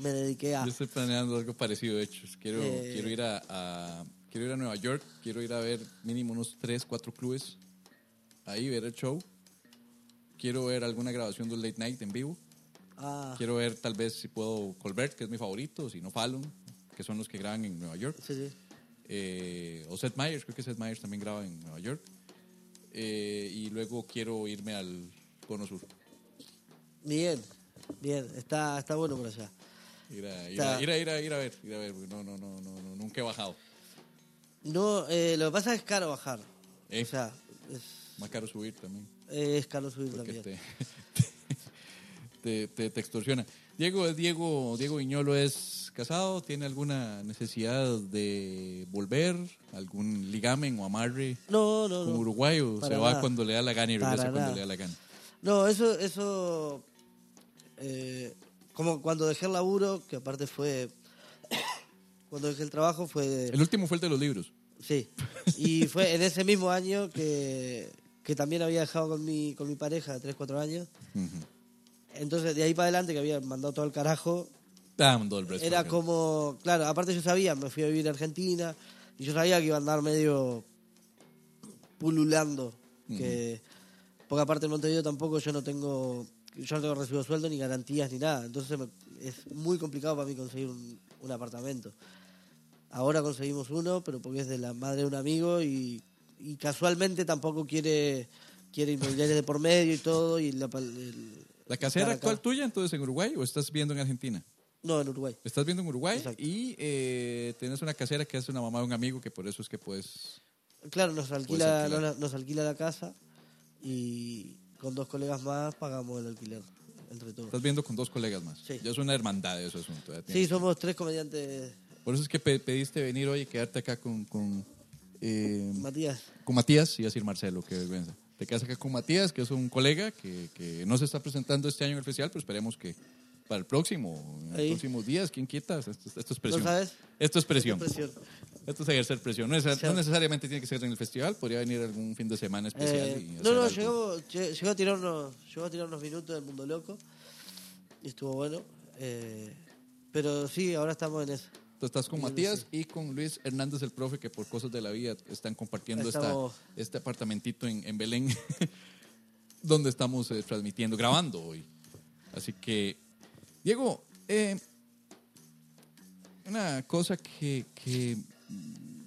Me dediqué a. Yo estoy planeando algo parecido, de hecho. Quiero, Eh. quiero ir a, a- quiero ir a Nueva York, quiero ir a ver mínimo unos 3, 4 clubes. Ahí ver el show. Quiero ver alguna grabación de late night en vivo. Ah, Quiero ver tal vez si puedo Colbert, que es mi favorito, si no Fallon, que son los que graban en Nueva York. sí, sí. Eh, o Seth Meyers, creo que Seth Meyers también graba en Nueva York. Eh, y luego quiero irme al Cono Sur. Bien, bien, está, está bueno por allá. Ir a, ir a, ir a, ir a, ir a ver, ir a ver, no, no, no, no, no, nunca he bajado. No, eh, lo que pasa es caro bajar. Eh. O sea, es, Más caro subir también. es caro subir porque también. te, te, te, te extorsiona. Diego, Diego, Diego Viñolo es casado, tiene alguna necesidad de volver, algún ligamen o amarre No, no, con no. Uruguay o se Para va nada. cuando le da la gana y Para regresa cuando nada. le da la gana. No, eso, eso, eh, como cuando dejé el laburo, que aparte fue... cuando dejé el trabajo fue... El último fue el de los libros. Sí. Y fue en ese mismo año que, que también había dejado con mi, con mi pareja de 3, 4 años. Entonces, de ahí para adelante, que había mandado todo el carajo, el era como, claro, aparte yo sabía, me fui a vivir a Argentina y yo sabía que iba a andar medio pululando, que porque aparte en Montevideo tampoco yo no tengo, yo no tengo recibo sueldo ni garantías ni nada, entonces me- es muy complicado para mí conseguir un, un apartamento. Ahora conseguimos uno, pero porque es de la madre de un amigo y, y casualmente tampoco quiere quiere inmobiliarias de por medio y todo y la, el- ¿La casera acá. actual tuya entonces en Uruguay o estás viendo en Argentina? No, en Uruguay. Estás viendo en Uruguay Exacto. y eh, tienes una casera que es una mamá de un amigo que por eso es que puedes... Claro, nos alquila, nos, nos alquila la casa y con dos colegas más pagamos el alquiler entre todos. Estás viendo con dos colegas más. Sí. Ya es una hermandad de ese asunto. ya Sí, somos tres comediantes. Por eso es que pe- pediste venir hoy y quedarte acá con, con, eh, Matías, con Matías y decir Marcelo, qué vergüenza. Te quedas acá con Matías, que es un colega que, que no se está presentando este año en el festival, pero esperemos que para el próximo, en los próximos días, ¿quién quita? Esto, esto es presión. ¿No sabes? Esto es presión. presión. Esto es ejercer presión. No, es- no necesariamente tiene que ser en el festival, podría venir algún fin de semana especial. Eh, y no, no, llegó, lle- llegó, a tirar unos, llegó a tirar unos minutos del mundo loco y estuvo bueno. eh, pero sí, ahora estamos en eso. Tú estás con Matías y con Luis Hernández, el profe, que por cosas de la vida están compartiendo esta- este apartamentito en, en Belén, donde estamos eh, transmitiendo, grabando hoy. Así que, Diego, eh, una cosa que, que, mm,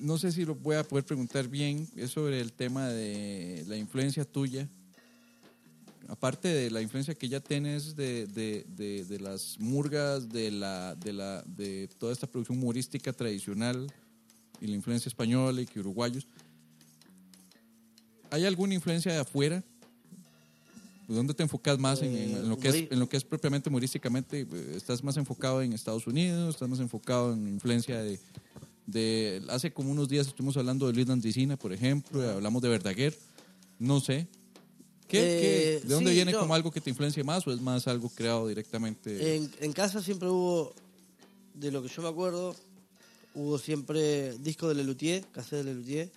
no sé si lo voy a poder preguntar bien, es sobre el tema de la influencia tuya aparte de la influencia que ya tienes de, de, de, de las murgas, de, la, de, la, de toda esta producción humorística tradicional y la influencia española y que uruguayos, ¿hay alguna influencia de afuera? ¿Dónde te enfocas más en, en- en lo que es, humori- en lo que es propiamente humorísticamente? ¿Estás más enfocado en Estados Unidos? ¿Estás más enfocado en influencia de, de... Hace como unos días estuvimos hablando de Luis Landricina, por ejemplo, hablamos de Verdaguer. No sé. ¿Qué, Eh, qué- ¿De dónde sí, viene no. como algo que te influencia más o es más algo creado directamente? En, en casa siempre hubo, de lo que yo me acuerdo, hubo siempre disco de Lelutier, cassette de Lelutier,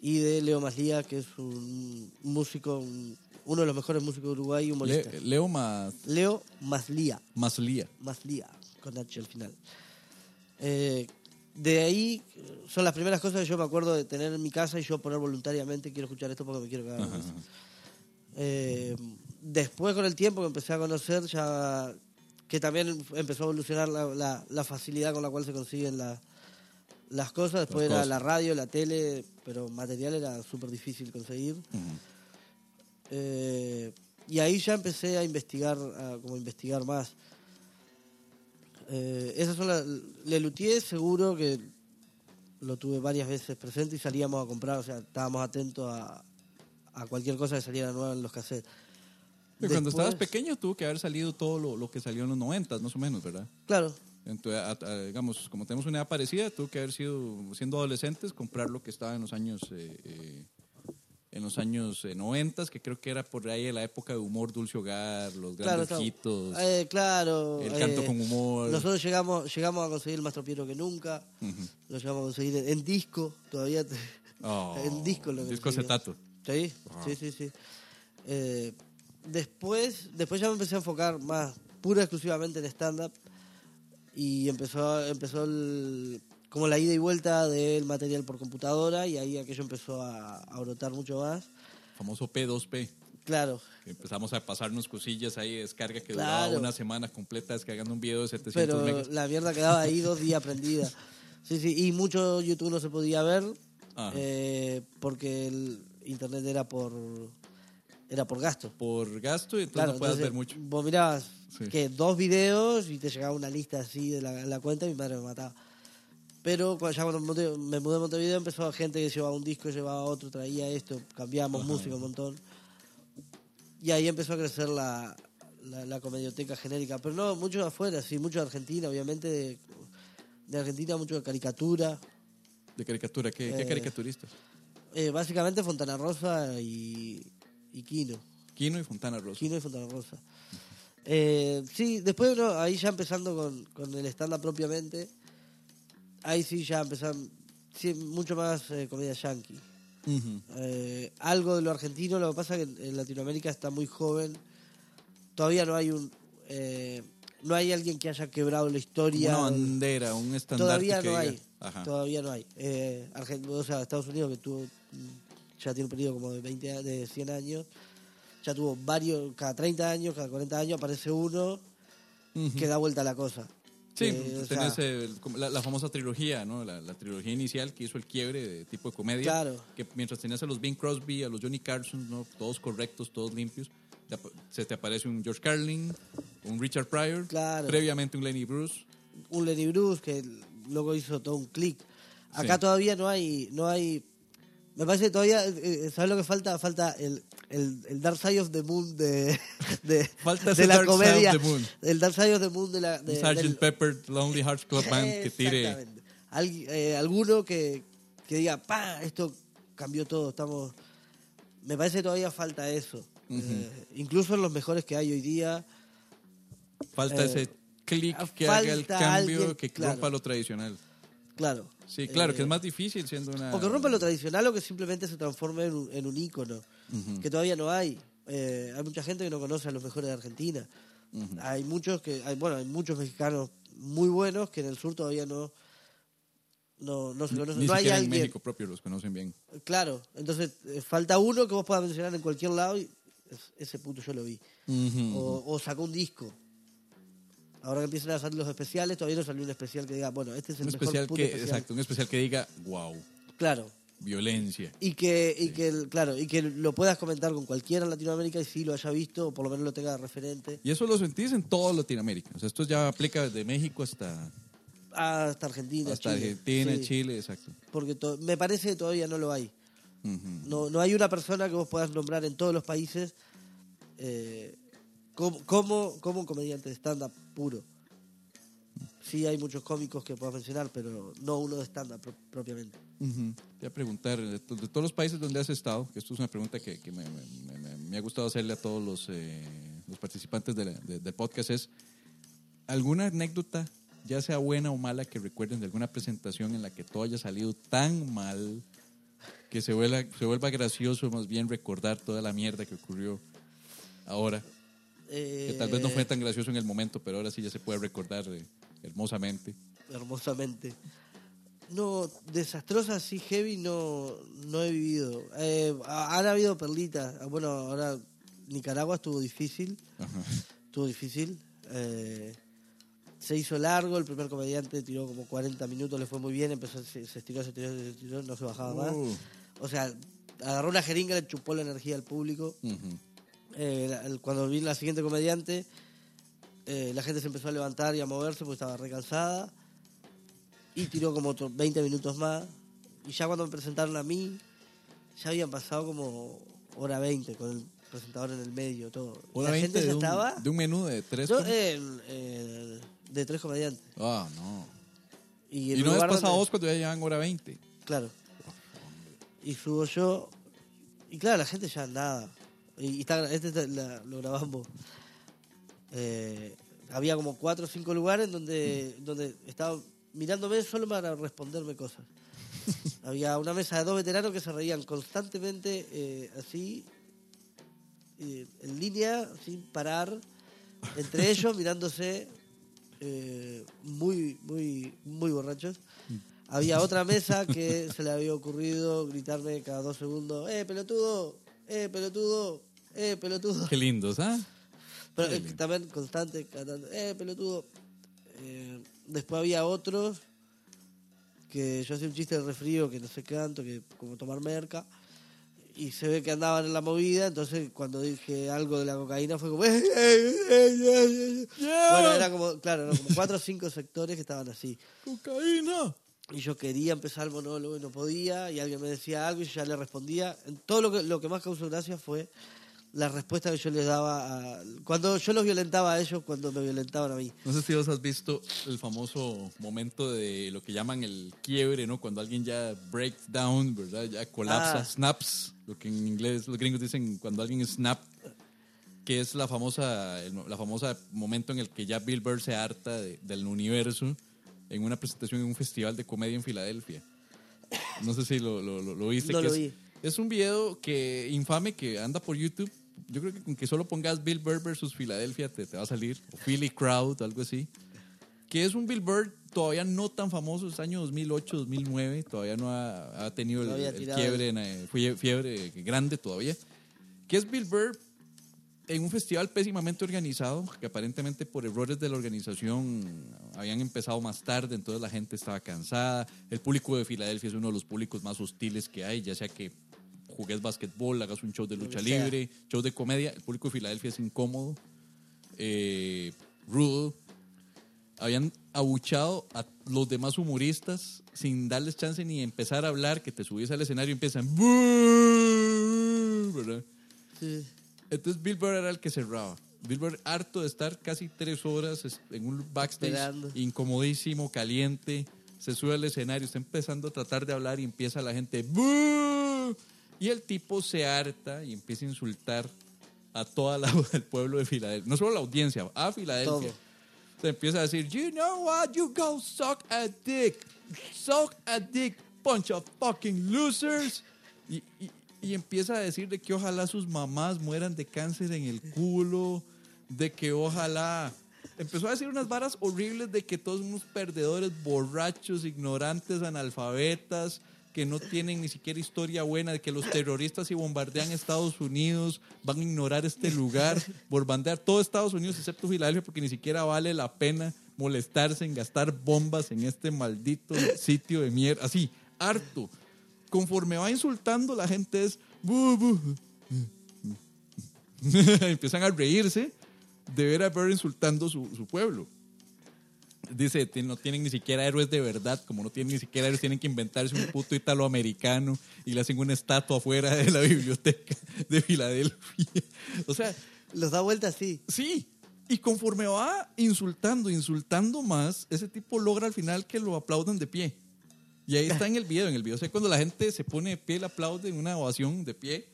y de Leo Maslía, que es un músico, un- uno de los mejores músicos de Uruguay y humorista. Le- Leo más, Leo Maslía, más lía. Maslía, con H al final. Eh, de ahí son las primeras cosas que yo me acuerdo de tener en mi casa y yo poner voluntariamente, quiero escuchar esto porque me quiero cagar. de risa. Eh, después con el tiempo que empecé a conocer ya que también empezó a evolucionar la, la- la facilidad con la cual se consiguen la- las cosas. Después Las era la radio, la tele, pero material era súper difícil conseguir. Eh, y ahí ya empecé a investigar, a como investigar más. Eh, esas son las... Lelutier seguro que lo tuve varias veces presente y salíamos a comprar, o sea, estábamos atentos a, a cualquier cosa que saliera nueva en los cassettes. Pero Cuando Después- estabas pequeño tuvo que haber salido todo lo, lo que salió en los noventas, más o menos, ¿verdad? Claro, Entonces, a- a- digamos, como tenemos una edad parecida, tuvo que haber sido, siendo adolescentes, comprar lo que estaba en los años eh, eh, en los años eh, noventas, que creo que era por ahí la época de humor dulce hogar, los claro, grandes claro. hitos, Eh, claro. el canto eh, con humor. Nosotros llegamos, llegamos a conseguir el más tropiero que nunca. Ujú. Lo llegamos a conseguir en, en disco, todavía. te- Oh, en disco lo disco conseguía. acetato. Sí, sí, sí, sí. Eh, después, después ya me empecé a enfocar más pura exclusivamente en stand-up y empezó, empezó el- como la ida y vuelta del material por computadora y ahí aquello empezó a, a brotar mucho más. Famoso P2P. Claro, Empezamos a pasarnos cosillas ahí de descarga que duraba Claro. una semana completa descargando un video de 700 pero megas. la mierda quedaba ahí dos días prendida. Sí, sí, y mucho YouTube no se podía ver Ajá. eh, porque el internet era por era por gasto. Por gasto y entonces Claro, no puedes ver mucho. Vos mirabas Sí. que dos videos y te llegaba una lista así de la, la cuenta y mi madre me mataba. Pero cu- ya cuando me mudé- a Montevideo empezó gente que llevaba un disco, llevaba otro, traía esto, cambiábamos música un montón. Y ahí empezó a crecer la, la, la comedioteca genérica. Pero no, mucho de afuera, sí, mucho de Argentina, obviamente. De, de Argentina, mucho de caricatura. De caricatura, ¿qué, qué Eh, caricaturistas? Eh, básicamente Fontana Rosa y, y Kino. Kino y Fontana Rosa. Kino y Fontana Rosa. Eh, sí, después uno, ahí ya empezando con, con el stand-up propiamente, ahí sí ya empezaron sí, mucho más eh, comedia yankee. Eh, algo de lo argentino, lo que pasa es que en Latinoamérica está muy joven, todavía no hay un... eh, no hay alguien que haya quebrado la historia. Una bandera, un estandarte Todavía no hay. Ajá. Todavía no hay. Eh, o sea, Estados Unidos, que tuvo, ya tiene un periodo como de 20, a- de 100 años, ya tuvo varios, cada 30 años, cada 40 años aparece uno que da vuelta a la cosa. Sí, Eh, o tenés sea, el- la, la famosa trilogía, ¿no? La, la trilogía inicial que hizo el quiebre de tipo de comedia. Claro. Que mientras tenías a los Bing Crosby, a los Johnny Carson, ¿no? Todos correctos, todos limpios. Se te aparece un George Carlin, un Richard Pryor, Claro. previamente un Lenny Bruce. un Lenny Bruce que luego hizo todo un clic. Acá Sí. todavía no hay, no hay. Me parece que todavía, eh, ¿sabes lo que falta? Falta el, el, el Dark Side of the Moon de, de, Falta de la Dark Side of comedia. the Moon. El Dark Side of the Moon de la. De, Sgt. del- Pepper, Lonely Hearts Club Band que tire. Algui- eh, alguno que, que diga, pa, esto cambió todo, estamos... Me parece que todavía falta eso. Eh, incluso en los mejores que hay hoy día, Falta Eh, ese clic que haga el cambio alguien, que claro. rompa lo tradicional. claro. Sí, claro, Eh, que es más difícil siendo una. O que rompa lo tradicional o que simplemente se transforme en un, en un ícono, que todavía no hay. Eh, hay mucha gente que no conoce a los mejores de Argentina. Hay muchos que, hay, bueno, hay muchos mexicanos muy buenos que en el sur todavía no, no, no se conocen. Ni no hay en alguien. México propio los conocen bien. Claro, entonces eh, falta uno que vos puedas mencionar en cualquier lado y es- ese puto yo lo vi. o, o sacó un disco. Ahora que empiezan a salir los especiales, todavía no salió un especial que diga, bueno, este es el Un mejor especial puto que, especial. exacto, un especial que diga, wow, Claro. violencia. Y que, y que claro, y que lo puedas comentar con cualquiera en Latinoamérica y sí lo haya visto, o por lo menos lo tenga de referente. Y eso lo sentís en toda Latinoamérica. O sea, esto ya aplica desde México hasta, Hasta Argentina, hasta Chile. Argentina, Sí, Chile, exacto. Porque me parece que todavía no lo hay. No, no hay una persona que vos puedas nombrar en todos los países eh, como, como, comediante de stand-up puro. Sí hay muchos cómicos que puedas mencionar, pero no uno de pro- propiamente. Te voy a preguntar, de, to- de todos los países donde has estado, que esto es una pregunta que, que me, me- me- me ha gustado hacerle a todos los, eh, los participantes de la- de- del podcast, es alguna anécdota, ya sea buena o mala, que recuerden de alguna presentación en la que todo haya salido tan mal que se vuelva, se vuelva gracioso más bien recordar toda la mierda que ocurrió ahora. Que tal vez no fue Eh, tan gracioso en el momento, pero ahora sí ya se puede recordar eh, hermosamente. hermosamente. No, desastrosa así heavy no, no he vivido. Eh, ha- han habido perlitas. Ah, Bueno, ahora Nicaragua estuvo difícil. Ajá. Estuvo difícil. Eh, se hizo largo, el primer comediante tiró como 40 minutos, le fue muy bien, empezó, se, se estiró, se estiró, se estiró, no se bajaba más. Uh. O sea, agarró una jeringa, le chupó la energía al público. Ujú. Eh, cuando vino la siguiente comediante, eh, la gente se empezó a levantar y a moverse porque estaba recansada. Y tiró como otros 20 minutos más. Y ya cuando me presentaron a mí, ya habían pasado como hora 20 con el presentador en el medio, todo. Hora la 20 gente de un, estaba. de un menú de tres. ¿cómo? eh, eh, de tres comediantes. Ah, no. Y, no has pasado donde- vos cuando ya llevan hora 20. Claro. Y subo yo. Y claro, la gente ya nada. Y, está, este está- la- lo grabamos. Eh, había como cuatro o cinco lugares donde, donde estaba mirándome solo para responderme cosas. había una mesa de dos veteranos que se reían constantemente eh, así, eh, en línea, sin parar, entre ellos mirándose eh, muy, muy, muy borrachos. Había otra mesa que se le había ocurrido gritarme cada dos segundos, ¡eh, pelotudo! ¡eh, pelotudo! ¡Eh, pelotudo! Qué lindos, ¿ah? Pero Qué eh, también constante, cantando, ¡eh, pelotudo! Eh, después había otros que yo hacía un chiste de resfrío que no sé canto, que como tomar merca. Y se ve que andaban en la movida, entonces cuando dije algo de la cocaína fue como... "Eh, eh, eh, eh, eh". Bueno, era como, claro, eran como cuatro o cinco sectores que estaban así. ¡Cocaína! Y yo quería empezar el monólogo y no podía, y alguien me decía algo y yo ya le respondía. En todo lo que, lo que más causó gracia fue la respuesta que yo les daba a... Cuando yo los violentaba a ellos, cuando me violentaban a mí. No sé si vos has visto el famoso momento de lo que llaman el quiebre, ¿no? Cuando alguien ya breaks down, ¿verdad? Ya colapsa, Ah. snaps, lo que en inglés los gringos dicen cuando alguien snap. que es la famosa, el- la famosa momento en el que ya Bill Burr se harta de- del universo en una presentación en un festival de comedia en Filadelfia. No sé si lo, lo, lo- lo viste. No que lo es, vi. Es un video que infame que anda por YouTube. Yo creo que con que solo pongas Bill Burr versus Filadelfia te, te va a salir. O Philly Crowd, algo así. Que es un Bill Burr todavía no tan famoso, es año 2008, 2009. Todavía no ha, ha tenido el, No el tirado quiebre, eh, fiebre grande todavía. Que es Bill Burr en un festival pésimamente organizado, que aparentemente por errores de la organización habían empezado más tarde, entonces la gente estaba cansada. El público de Filadelfia es uno de los públicos más hostiles que hay, ya sea que jugues basquetbol, hagas un show de lucha libre, show de comedia. El público de Filadelfia es incómodo, eh, rudo. Habían abuchado a los demás humoristas sin darles chance ni empezar a hablar, que te subís al escenario y empiezan... ¿verdad? Sí. Entonces Bill Burr era el que cerraba. Bill Burr harto de estar casi tres horas en un backstage Esperando. incomodísimo, caliente, se sube al escenario, está empezando a tratar de hablar y empieza la gente. Y el tipo se harta y empieza a insultar a toda la el pueblo de Filadelfia, no solo la audiencia, a Filadelfia. Todo. Se empieza a decir, you know what, you go suck a dick, suck a dick, bunch of fucking losers. Y, y- y empieza a decir de que ojalá sus mamás mueran de cáncer en el culo, de que ojalá... Empezó a decir unas varas horribles de que todos unos perdedores, borrachos, ignorantes, analfabetas, que no tienen ni siquiera historia buena, de que los terroristas si bombardean Estados Unidos van a ignorar este lugar, bombardear todo Estados Unidos excepto Filadelfia porque ni siquiera vale la pena molestarse en gastar bombas en este maldito sitio de mierda. Así, harto. Conforme va insultando, la gente es... "Bu, bu". Empiezan a reírse de ver a Burr insultando su, su pueblo. Dice, "Ti- no tienen ni siquiera héroes de verdad, como no tienen ni siquiera héroes, tienen que inventarse un puto italoamericano y le hacen una estatua afuera de la biblioteca de Filadelfia. O sea, Los da vuelta así. sí. Y conforme va insultando, insultando más, ese tipo logra al final que lo aplaudan de pie. Y ahí está en el video. En el video, sé cuando la gente se pone de pie, le aplaude en una ovación de pie.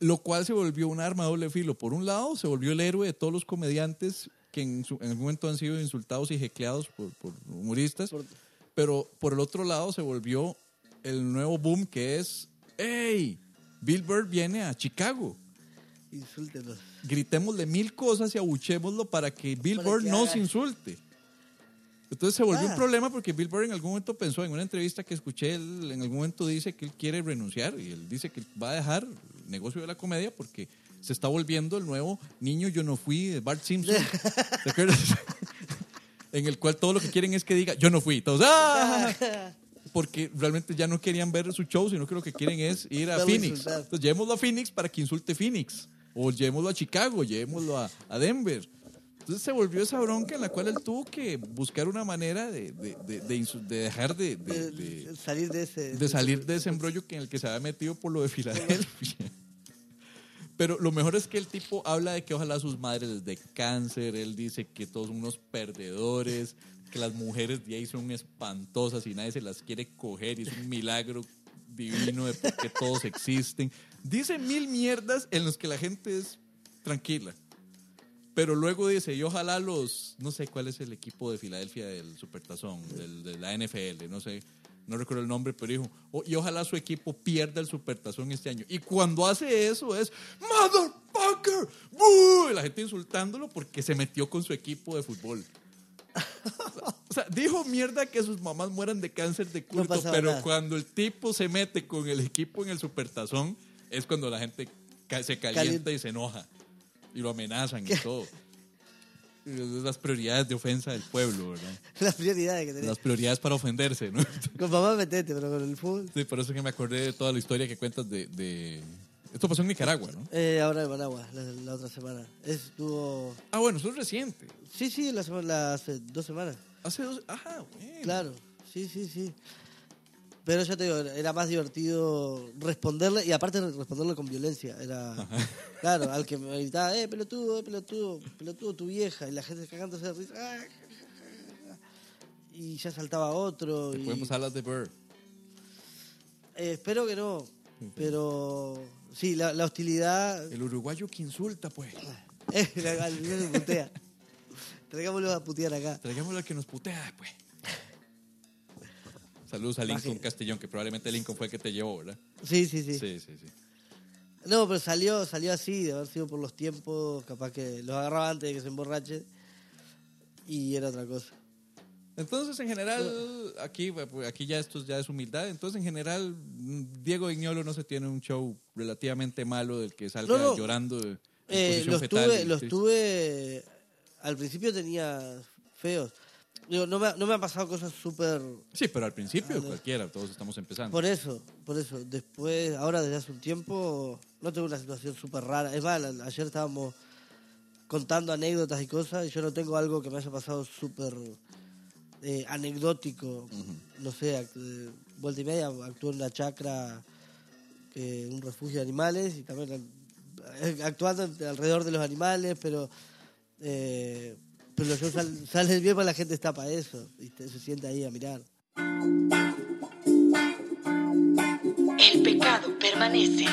Lo cual se volvió un arma doble filo. Por un lado, se volvió el héroe de todos los comediantes que en, su- en algún momento han sido insultados y jecleados por, por humoristas. Por- Pero por el otro lado, se volvió el nuevo boom que es: ¡Hey! Bill Burr viene a Chicago. Insúltenos. Gritémosle mil cosas y abuchémoslo para que Bill Para Burr que nos haga. insulte. Entonces se volvió Ah. un problema porque Bill Burr en algún momento pensó, en una entrevista que escuché, él en algún momento dice que él quiere renunciar y él dice que va a dejar el negocio de la comedia porque se está volviendo el nuevo niño yo no fui de Bart Simpson. ¿Te acuerdas? en el cual todo lo que quieren es que diga yo no fui. Todos, ¡ah! Porque realmente ya no querían ver su show, sino que lo que quieren es ir a Phoenix. Entonces llevémoslo a Phoenix para que insulte Phoenix. O llevémoslo a Chicago, llevémoslo a, a Denver. Entonces se volvió esa bronca en la cual él tuvo que buscar una manera de, de, de- dejar de, de- De- de- salir de ese. de salir de ese embrollo que en el que se había metido por lo de Filadelfia. Pero lo mejor es que el tipo habla de que ojalá sus madres les dé cáncer, él dice que todos son unos perdedores, que las mujeres de ahí son espantosas y nadie se las quiere coger y es un milagro divino de por qué todos existen. Dice mil mierdas en los que la gente es tranquila. Pero luego dice, y ojalá los, no sé cuál es el equipo de Filadelfia del Supertazón, del, de la NFL, no sé, no recuerdo el nombre, pero dijo, "Oh, y ojalá su equipo pierda el Supertazón este año. Y cuando hace eso es, motherfucker, ¡Boo! y la gente insultándolo porque se metió con su equipo de fútbol. O sea, dijo mierda que sus mamás mueran de cáncer de culto, pero nada. cuando el tipo se mete con el equipo en el supertazón, es cuando la gente se calienta Calienta. y se enoja. Y lo amenazan y todo. Las prioridades de ofensa del pueblo, ¿verdad? Las prioridades que tenés. Las prioridades para ofenderse, ¿no? Con mamá metete, pero con el fútbol. Sí, por eso que me acordé de toda la historia que cuentas de... de- Esto pasó en Nicaragua, ¿no? Eh, ahora en Managua, la, la otra semana. Estuvo. Ah, bueno, eso es reciente. Sí, sí, la la- hace dos semanas. Hace dos... Ajá, bueno. Claro, sí, sí, sí. Pero ya te digo, era más divertido responderle, y aparte responderle con violencia. Era, claro, al que me gritaba, eh, pelotudo, eh, pelotudo, pelotudo, tu vieja, y la gente cagándose de risa. "Ah, ja, ja, ja". Y ya saltaba otro. Y, podemos hablar de Burr. eh, espero que no, pero Sí, la, la hostilidad. El uruguayo que insulta, pues. Eh, la- la- se putea. Traigámoslo a putear acá. Traigámoslo al que nos putea, pues. Saludos a Lincoln Baje. Castellón, que probablemente Lincoln fue el que te llevó, ¿verdad? Sí, sí, sí. Sí, sí, sí. No, pero salió, salió así, de haber sido por los tiempos, capaz que los agarraba antes de que se emborrache. Y era otra cosa. Entonces, en general, aquí, aquí ya esto ya es humildad. Entonces, en general, Diego Viñolo no se tiene un show relativamente malo del que salga No, no. llorando en Eh, posición los fetal tuve, los triste. tuve. Al principio tenía feos. Digo, no, me, ha- no me han pasado cosas súper. Sí, pero al principio cualquiera, todos estamos empezando. Por eso, por eso. Después, ahora desde hace un tiempo, no tengo una situación súper rara. Es más, la- ayer estábamos contando anécdotas y cosas y yo no tengo algo que me haya pasado súper eh, anecdótico. No sé, eh, vuelta y media, actué en una chacra, un refugio de animales y también eh, actuando alrededor de los animales, pero... Eh, pero los shows sal- salen bien porque la gente está para eso, ¿viste? se siente ahí a mirar. El pecado permanece.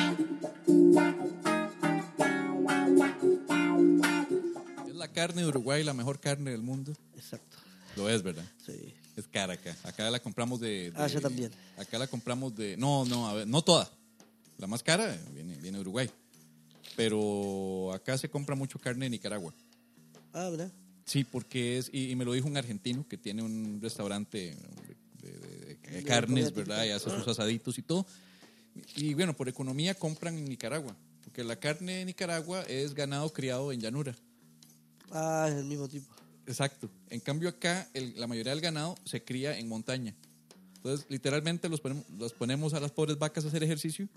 Es la carne de Uruguay la mejor carne del mundo. Exacto. Lo es, ¿verdad? Sí. Es cara acá. Acá la compramos de, de- Ah, yo también. Acá la compramos de. No, no, a ver, no toda. La más cara viene, viene de Uruguay. Pero acá se compra mucho carne de Nicaragua. Ah, ¿verdad? Sí, porque es. Y, y me lo dijo un argentino que tiene un restaurante de, de- de- de De carnes, ¿verdad? Y hace sus asaditos y todo. Y bueno, por economía compran en Nicaragua. Porque la carne de Nicaragua es ganado criado en llanura. Ah, es el mismo tipo. Exacto. En cambio acá el- la mayoría del ganado se cría en montaña. Entonces literalmente los ponemos, los ponemos a las pobres vacas a hacer ejercicio.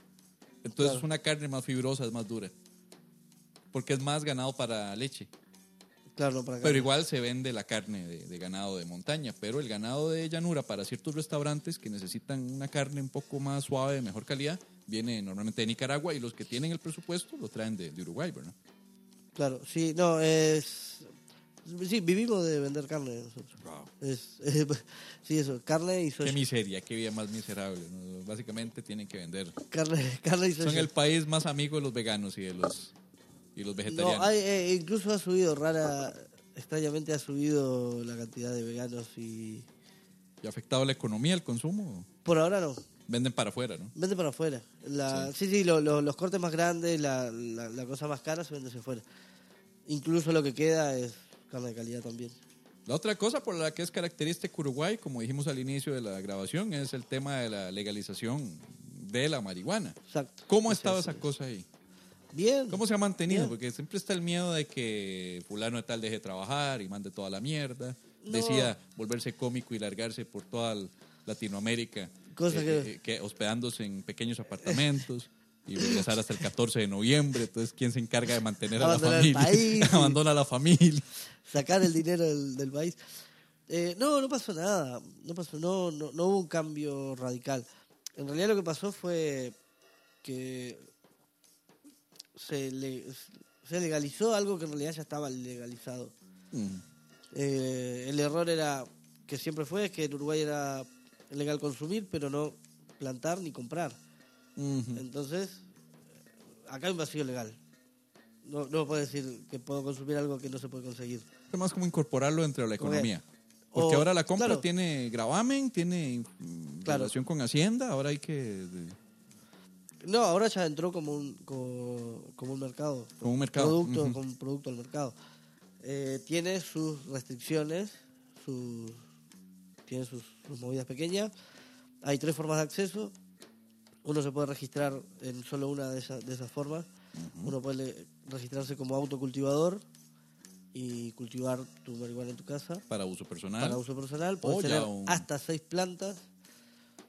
Entonces Claro. es una carne más fibrosa, es más dura. Porque es más ganado para leche. Claro, para. Pero igual se vende la carne de, de ganado de montaña. Pero el ganado de llanura para ciertos restaurantes que necesitan una carne un poco más suave, de mejor calidad, viene normalmente de Nicaragua y los que tienen el presupuesto lo traen de, de Uruguay, ¿verdad? Claro, sí, no, es... Sí, vivimos de vender carne nosotros. Es, sí, eso, carne y Qué soya. miseria, qué vida más miserable. ¿no? Básicamente tienen que vender Carne, carne y soya. Son el país más amigo de los veganos y de los, y los vegetarianos. No, hay, eh, incluso ha subido, rara, extrañamente ha subido la cantidad de veganos y... ¿Y ha afectado la economía, el consumo? Por ahora no, Venden para afuera, ¿no? vende para afuera. La, sí, sí, lo- lo- los cortes más grandes, la, la, la cosa más cara se vende hacia afuera. Incluso lo que queda es carne de calidad también. La otra cosa por la que es característica Uruguay, como dijimos al inicio de la grabación, es el tema de la legalización de la marihuana. Exacto. ¿Cómo ha Es estado esa cosa ahí? Bien. ¿Cómo se ha mantenido? Bien. Porque siempre está el miedo de que fulano de tal deje de trabajar y mande toda la mierda, No. decida volverse cómico y largarse por toda Latinoamérica, Cosa eh, que- eh, que hospedándose en pequeños apartamentos y regresar hasta el 14 de noviembre. Entonces, ¿quién se encarga de mantener a la familia? Abandona a la familia. sacar el dinero del, del país. Eh, no, no pasó nada. No pasó, no, no, no hubo un cambio radical. En realidad lo que pasó fue que se, le- se legalizó algo que en realidad ya estaba legalizado. Eh, el error era que siempre fue que en Uruguay era legal consumir, pero no plantar ni comprar. Entonces, acá hay un vacío legal. No, no puedo decir que puedo consumir algo que no se puede conseguir. Es más como incorporarlo dentro de la economía. que- Porque o- ahora la compra claro. tiene gravamen, tiene mm, Claro. relación con Hacienda, ahora hay que... No, ahora ya entró como un, como, como un mercado. Como un mercado, Producto, como un producto al mercado. Eh, tiene sus restricciones, sus, tiene sus, sus movidas pequeñas. Hay tres formas de acceso. Uno se puede registrar en solo una de esas, de esas formas. Uno puede registrarse como autocultivador y cultivar tu marihuana en tu casa para uso personal. para uso personal. Puedes O ya tener un- hasta seis plantas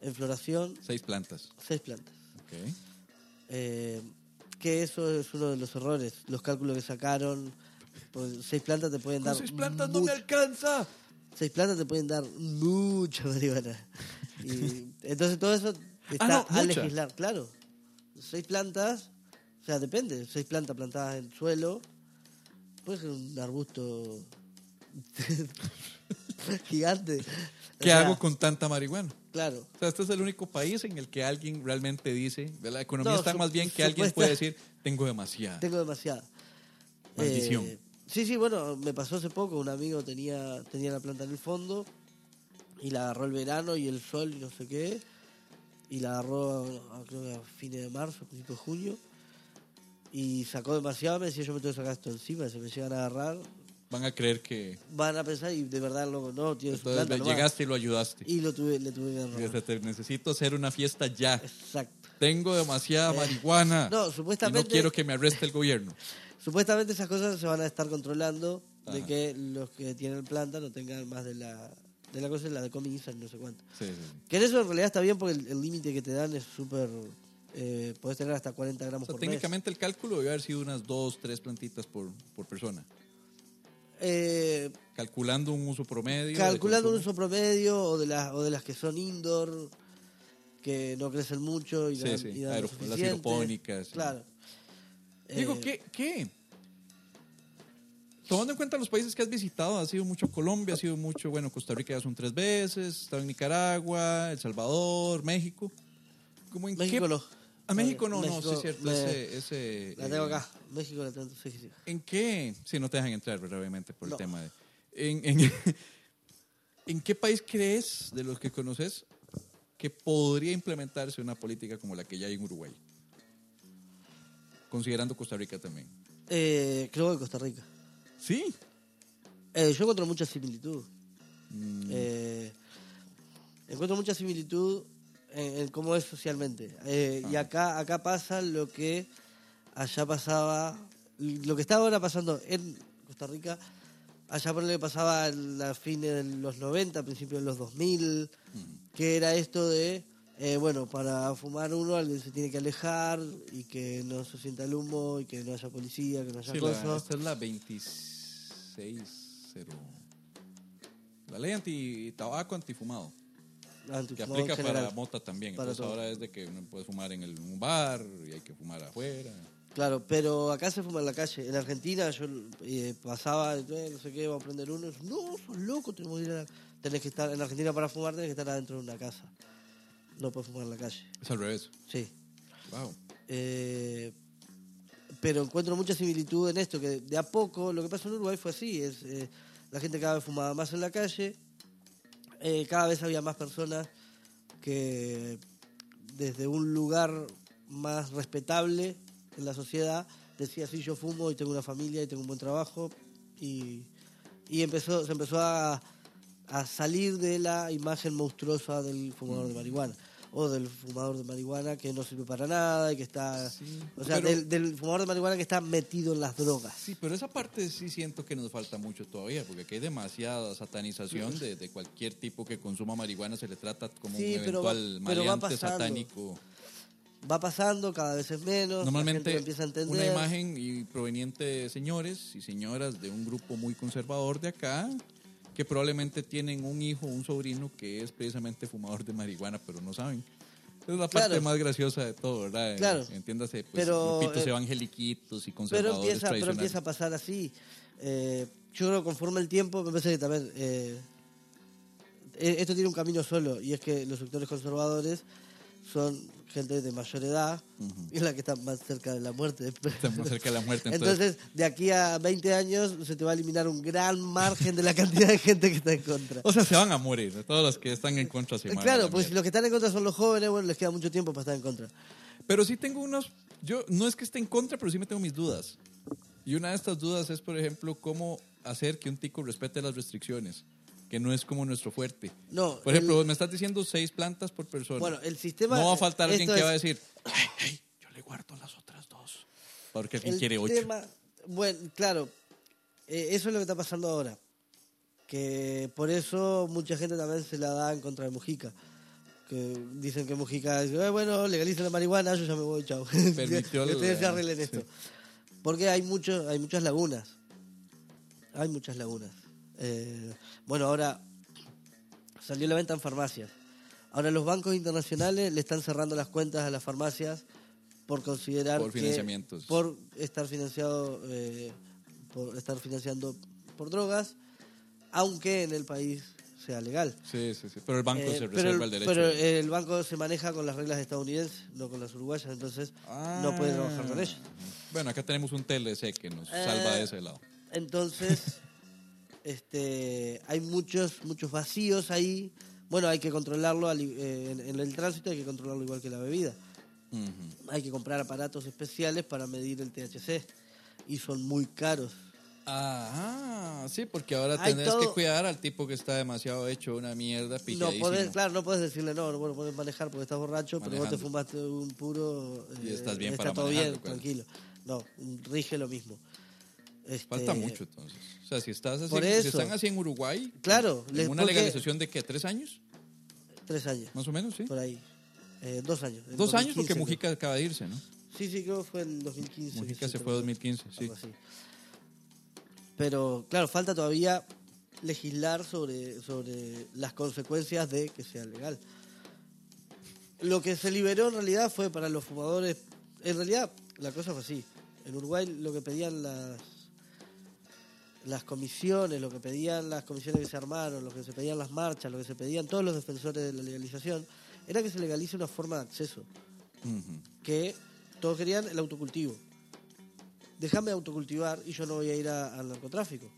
en floración, Seis plantas. seis plantas. Eh, que eso es uno de los errores. Los cálculos que sacaron, pues, seis plantas te pueden dar. mucho- alcanza. seis plantas te pueden dar mucha marihuana. Y entonces todo eso está Ah, no, a mucha. legislar, claro. Seis plantas, o sea, depende. Seis plantas plantadas en suelo, puede ser un arbusto gigante. ¿Qué O sea, hago con tanta marihuana? Claro. O sea, este es el único país en el que alguien realmente dice, la economía No, está más bien que alguien puede decir, tengo demasiada. Tengo demasiada. Maldición. Eh, sí, sí, bueno, me pasó hace poco. Un amigo tenía, tenía la planta en el fondo y la agarró el verano y el sol y no sé qué. Y la agarró, a- creo que a fines de marzo, principios de junio. Y sacó demasiado. Me decía, yo me tengo que sacar esto encima. Si me llegan a agarrar, Van a creer que van a pensar y de verdad loco, no, su entonces planta. llegaste y lo ayudaste. Y lo tuve, le tuve que Y te necesito hacer una fiesta ya. Exacto. Tengo demasiada marihuana. No, y supuestamente. no quiero que me arreste el gobierno. Supuestamente esas cosas se van a estar controlando de que los que tienen planta no tengan más de la de la cosa, la de Comics no sé cuánto. Sí, sí, sí. Que en eso en realidad está bien porque el límite que te dan es súper... Eh, podés tener hasta 40 O gramos sea, por mes. técnicamente el cálculo debe haber sido unas dos, tres plantitas por, por persona. Eh, Calculando un uso promedio. calculando un uso promedio o de, las o de las que son indoor, que no crecen mucho y Sí, dan, sí, y dan lo aero- las aeropónicas. Claro. Digo, Eh, ¿qué, ¿qué? Tomando en cuenta los países que has visitado, has sido mucho Colombia, has sido mucho, bueno, Costa Rica ya son tres veces, estado en Nicaragua, El Salvador, México. ¿Cómo en México qué- no. A México no, no, sí es cierto. me- ese, ese, La tengo eh, acá. México la tengo, sí, sí, sí. ¿En qué? Si no te dejan entrar, ¿verdad? obviamente, por No. el tema de... En, en, ¿En qué país crees, de los que conoces, que podría implementarse una política como la que ya hay en Uruguay? Considerando Costa Rica también. Eh, creo que Costa Rica. Sí. Eh, yo encuentro mucha similitud. Mm, encuentro mucha similitud en, en cómo es socialmente. Eh, Y acá, acá pasa lo que allá pasaba, lo que está ahora pasando en Costa Rica, allá por lo que pasaba la fines de los 90, principios de los 2000, que era esto de, eh, bueno, para fumar uno alguien se tiene que alejar y que no se sienta el humo y que no haya policía, que no haya sí, la- cosas. esta es la 26.0. La ley anti-tabaco, antifumado. Que Antifumado aplica en general. para mota también. Para Entonces todo. ahora es de que uno puede fumar en el- un bar y hay que fumar afuera. Claro, pero acá se fuma en la calle. En Argentina yo eh, pasaba, eh, no sé qué, vamos a prender uno. No, sos loco, tenemos que ir a... Tenés que estar, en Argentina para fumar tenés que estar adentro de una casa. No puedes fumar en la calle. Es al revés. Sí. Wow. Eh, pero encuentro mucha similitud en esto, que de a poco, lo que pasó en Uruguay fue así, es eh, la gente cada vez fumaba más en la calle, eh, cada vez había más personas que desde un lugar más respetable en la sociedad decía, sí, yo fumo y tengo una familia y tengo un buen trabajo, y, y empezó, se empezó a, a salir de la imagen monstruosa del fumador de marihuana o del fumador de marihuana que no sirve para nada y que está o sea pero- del, del fumador de marihuana que está metido en las drogas. Sí, pero esa parte sí siento que nos falta mucho todavía, porque aquí hay demasiada satanización de, de cualquier tipo que consuma marihuana, se le trata como Sí, un pero va- eventual pero va satánico. va pasando cada vez es menos Normalmente lo empieza a entender. una imagen y proveniente de señores y señoras de un grupo muy conservador de acá, que probablemente tienen un hijo un sobrino que es precisamente fumador de marihuana, pero no saben. Es la parte Claro. más graciosa de todo, ¿verdad? Claro. Entiéndase, pues, Pero, grupitos eh, evangeliquitos y pero conservadores empieza pero empieza a pasar así Eh, yo creo que conforme el tiempo me parece que también eh, eh, esto tiene un camino solo y es que los sectores conservadores son gente de mayor edad y es la que está más cerca de la muerte Estamos cerca de la muerte, entonces, Entonces, de aquí a 20 años se te va a eliminar un gran margen de la cantidad de gente que está en contra. O sea, se van a morir. Todos los que están en contra se a claro, la pues si los que están en contra son los jóvenes, bueno, les queda mucho tiempo para estar en contra. Pero sí tengo unos... Yo no es que esté en contra, pero sí me tengo mis dudas. Y una de estas dudas es, por ejemplo, cómo hacer que un tico respete las restricciones, que no es como nuestro fuerte. No, Por ejemplo, el- vos me estás diciendo seis plantas por persona. Bueno, el sistema- No va a faltar alguien que es- va a decir, yo le guardo las otras dos. Porque alguien quiere ocho. tema- bueno, claro, eh, eso es lo que está pasando ahora. Que por eso mucha gente también se la da en contra de Mujica. Que dicen que Mujica dice, "Eh, bueno, legalicen la marihuana, yo ya me voy, chao. Permitió que ustedes se arreglen sí. esto. Porque hay, mucho, hay muchas lagunas. Hay muchas lagunas. Eh, bueno, ahora salió la venta en farmacias. Ahora los bancos internacionales le están cerrando las cuentas a las farmacias por considerar Por que- financiamientos. por estar financiado eh, por estar financiando por drogas, aunque en el país sea legal. Sí, sí, sí. Pero el banco Eh, se pero reserva el derecho. pero el banco se maneja con las reglas estadounidenses, no con las uruguayas, entonces no puede trabajar con ellas. Bueno, acá tenemos un TLC que nos salva de ese lado. Entonces, este, hay muchos, muchos vacíos ahí. Bueno, hay que controlarlo al eh, en, en el tránsito, hay que controlarlo igual que la bebida. Hay que comprar aparatos especiales para medir el THC y son muy caros. Ah, sí, porque ahora Hay tenés que cuidar al tipo que está demasiado hecho una mierda No podés, claro, no puedes decirle no, no bueno, podés manejar porque estás borracho, pero vos te fumaste un puro. Y eh, estás bien está para todo bien, claro. tranquilo. No, rige lo mismo. Este, Falta mucho entonces. O sea, si estás así, Por si eso. están así en Uruguay, Claro, en una legalización de qué, tres años, Tres años, más o menos, sí. por ahí. Eh, dos años. Dos años 2015 porque creo. Mujica acaba de irse, ¿no? Sí, sí, creo que fue en 2015. Mujica se fue en 2015, sí. Pero, claro, falta todavía legislar sobre, sobre las consecuencias de que sea legal. Lo que se liberó en realidad fue para los fumadores. En realidad, la cosa fue así. En Uruguay lo que pedían las las comisiones, lo que pedían las comisiones que se armaron, lo que se pedían las marchas, lo que se pedían todos los defensores de la legalización, era que se legalice una forma de acceso que todos querían el autocultivo. Déjame autocultivar y yo no voy a ir a- al narcotráfico.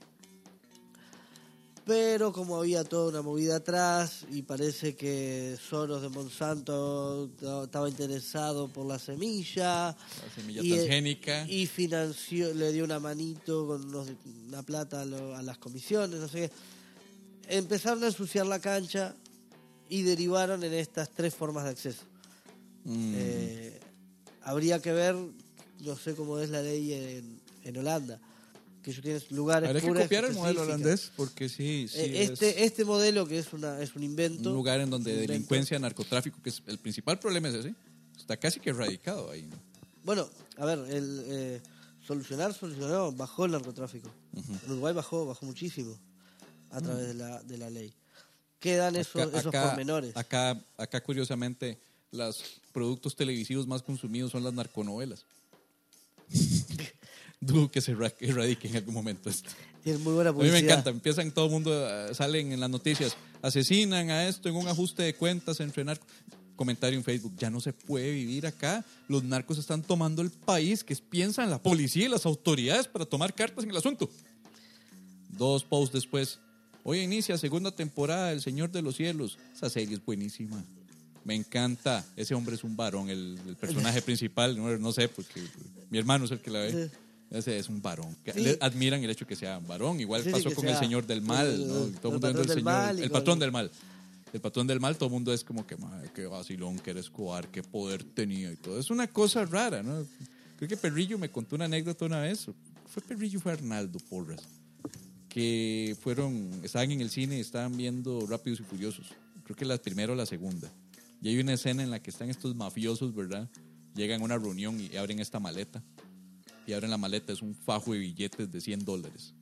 Pero como había toda una movida atrás y parece que Soros de Monsanto estaba interesado por la semilla La semilla y, eh, transgénica. y financió, le dio una manito con unos- una plata a, lo- a las comisiones, no sé qué. Empezaron a ensuciar la cancha y derivaron en estas tres formas de acceso. Mm. Eh, habría que ver, no sé cómo es la ley en, en Holanda, que ellos tienen lugares Habría que copiar el modelo holandés porque sí, sí Eh, es este, este modelo que es una es un invento. un lugar en donde delincuencia, narcotráfico, que es el principal problema es ese, está casi que erradicado ahí. ¿no? Bueno, a ver, el eh, solucionar, solucionó, bajó el narcotráfico. En Uruguay bajó, bajó muchísimo a través de, la, de la ley. Quedan esos, Acá- esos acá- pormenores. Acá, acá, curiosamente, los productos televisivos más consumidos son las narconovelas. Dudo que se erra- erradique en algún momento esto. Tienen muy buena A mí publicidad. me encanta, empiezan todo el mundo, eh, salen en las noticias, asesinan a esto en un ajuste de cuentas entre narcos. Comentario en Facebook, ya no se puede vivir acá, los narcos están tomando el país, que piensan la policía y las autoridades para tomar cartas en el asunto. Dos posts después, hoy inicia segunda temporada del Señor de los Cielos, esa serie es buenísima. Me encanta, ese hombre es un varón, el, el personaje principal, no, no sé, porque mi hermano es el que la ve. Ese es un varón. Que Sí. le admiran el hecho que sea varón. Igual Sí, pasó con el señor del mal, el- ¿no? Todo el mundo del señor, mal el patrón del mal. El patrón del mal, todo el mundo es como que, madre, qué vacilón, que era Escobar, qué poder tenía y todo. Es una cosa rara, ¿no? Creo que Perrillo me contó una anécdota una vez. Fue Perrillo, fue Arnaldo Porras. Que fueron, estaban en el cine y estaban viendo Rápidos y Furiosos. Creo que la primera o la segunda. Y hay una escena en la que están estos mafiosos, ¿verdad? Llegan a una reunión y abren esta maleta y abren la maleta, es un fajo de billetes de 100 dólares.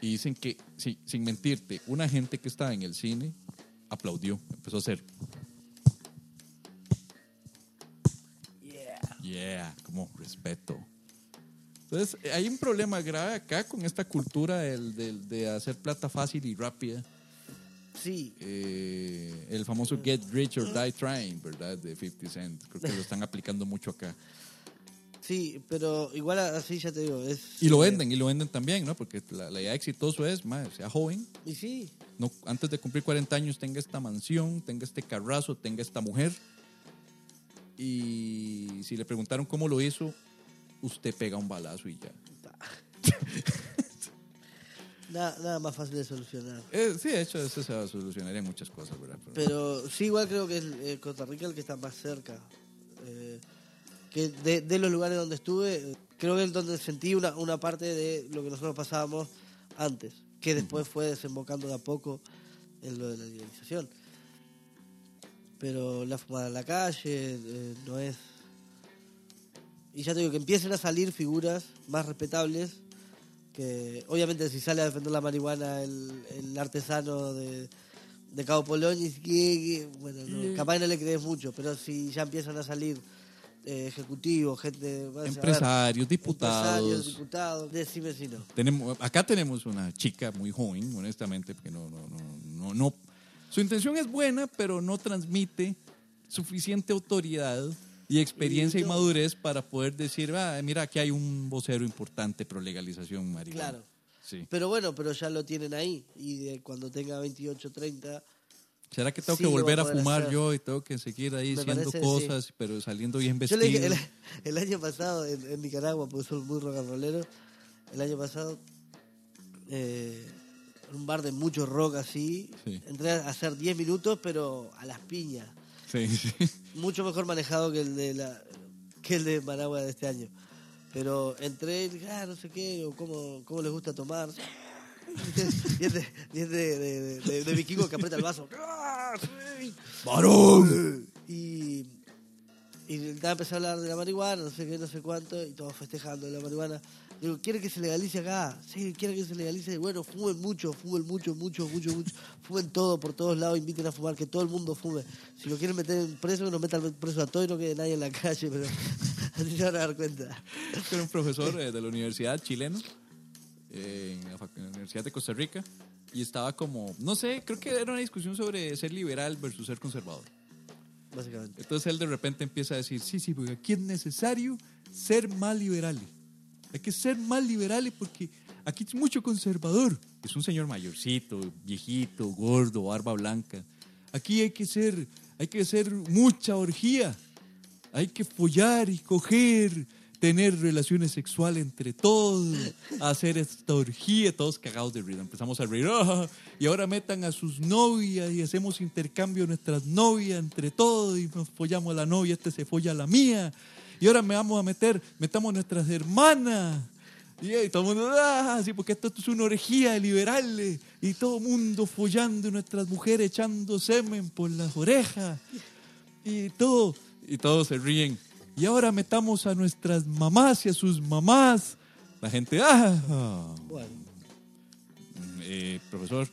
Y dicen que, sí, sin mentirte, una gente que estaba en el cine aplaudió, empezó a hacer. Yeah. Yeah, como respeto. Entonces, hay un problema grave acá con esta cultura del- del- de hacer plata fácil y rápida. Sí, Eh, el famoso Get Rich or Die Trying, ¿verdad? De 50 Cent. Creo que lo están aplicando mucho acá. Sí, pero igual así ya te digo. Es, Y lo eh, venden, y lo venden también, ¿no? Porque la, la idea de exitoso es, madre, sea joven, Y sí, no, antes de cumplir 40 años tenga esta mansión, tenga este carrazo, tenga esta mujer. Y si le preguntaron cómo lo hizo, usted pega un balazo y ya. nada, nada más fácil de solucionar. Eh, sí, de hecho, eso se muchas cosas, ¿verdad? Pero- Pero sí, igual creo que es eh, Costa Rica el que está más cerca. Eh, que de, de los lugares donde estuve, creo que es donde sentí una, una parte de lo que nosotros pasábamos antes, que después fue desembocando de a poco en lo de la legalización. Pero la fumada en la calle eh, no es... Y ya te digo, que empiecen a salir figuras más respetables que obviamente si sale a defender la marihuana el, el artesano de, de Cabo Polón y bueno no, capaz no le crees mucho pero si ya empiezan a salir eh, ejecutivos gente Empresarios, diputados. empresarios, diputados decime si no Tenemos, acá tenemos una chica muy joven, honestamente, porque no, no, no, no, no. Su intención es buena, pero no transmite suficiente autoridad y experiencia y, madurez para poder decir, ah, mira, aquí hay un vocero importante pro legalización marihuana. Claro. Sí. Pero bueno, pero ya lo tienen ahí. Y de cuando tenga 28, 30, ¿Será que tengo Sí, que a volver a poder fumar hacer. yo y tengo que seguir ahí Me haciendo parece, cosas, pero saliendo bien Yo vestido? le dije, el, el año pasado en, en Nicaragua, porque soy muy rock and rollero, el año pasado, eh, en un bar de mucho rock así, Sí. entré a hacer 10 minutos, pero a las piñas. Sí, sí. Mucho mejor manejado que el de la que el de Managua de este año. Pero entré y dije, ah, no sé qué, o cómo, cómo les gusta tomar. Y es de, vikingo que aprieta el vaso. ¡Varón! Y, y empezó a hablar de la marihuana, no sé qué, no sé cuánto, y todos festejando de la marihuana. Digo, ¿quiere que se legalice acá? Sí, quiere que se legalice. Bueno, fumen mucho, fumen mucho, mucho, mucho, mucho. Fumen todo, por todos lados, inviten a fumar, que todo el mundo fume. Si lo quieren meter en preso, que nos metan preso a todos y no quede nadie en la calle, pero así se van a dar cuenta. Era un profesor eh, de la universidad chileno, eh, en la, en la Universidad de Costa Rica, y estaba como, no sé, creo que era una discusión sobre ser liberal versus ser conservador. Básicamente. Entonces él de repente empieza a decir, sí, sí, porque aquí es necesario ser más liberales. Hay que ser más liberales porque aquí es mucho conservador. Es un señor mayorcito, viejito, gordo, barba blanca. Aquí hay que ser, hay que hacer mucha orgía. Hay que follar y coger, tener relaciones sexuales entre todos, hacer esta orgía, todos cagados de risa. Empezamos a reír, "Ah", y ahora metan a sus novias y hacemos intercambio de nuestras novias entre todos y nos follamos a la novia, este se folla a la mía. Y ahora me vamos a meter, metamos nuestras hermanas. Y, todo el mundo, ah, sí, porque esto es una orgía de liberales. Y todo el mundo follando y nuestras mujeres echando semen por las orejas y todo, y todos se ríen. Y ahora metamos a nuestras mamás y a sus mamás. La gente, ah, Bueno, eh, profesor,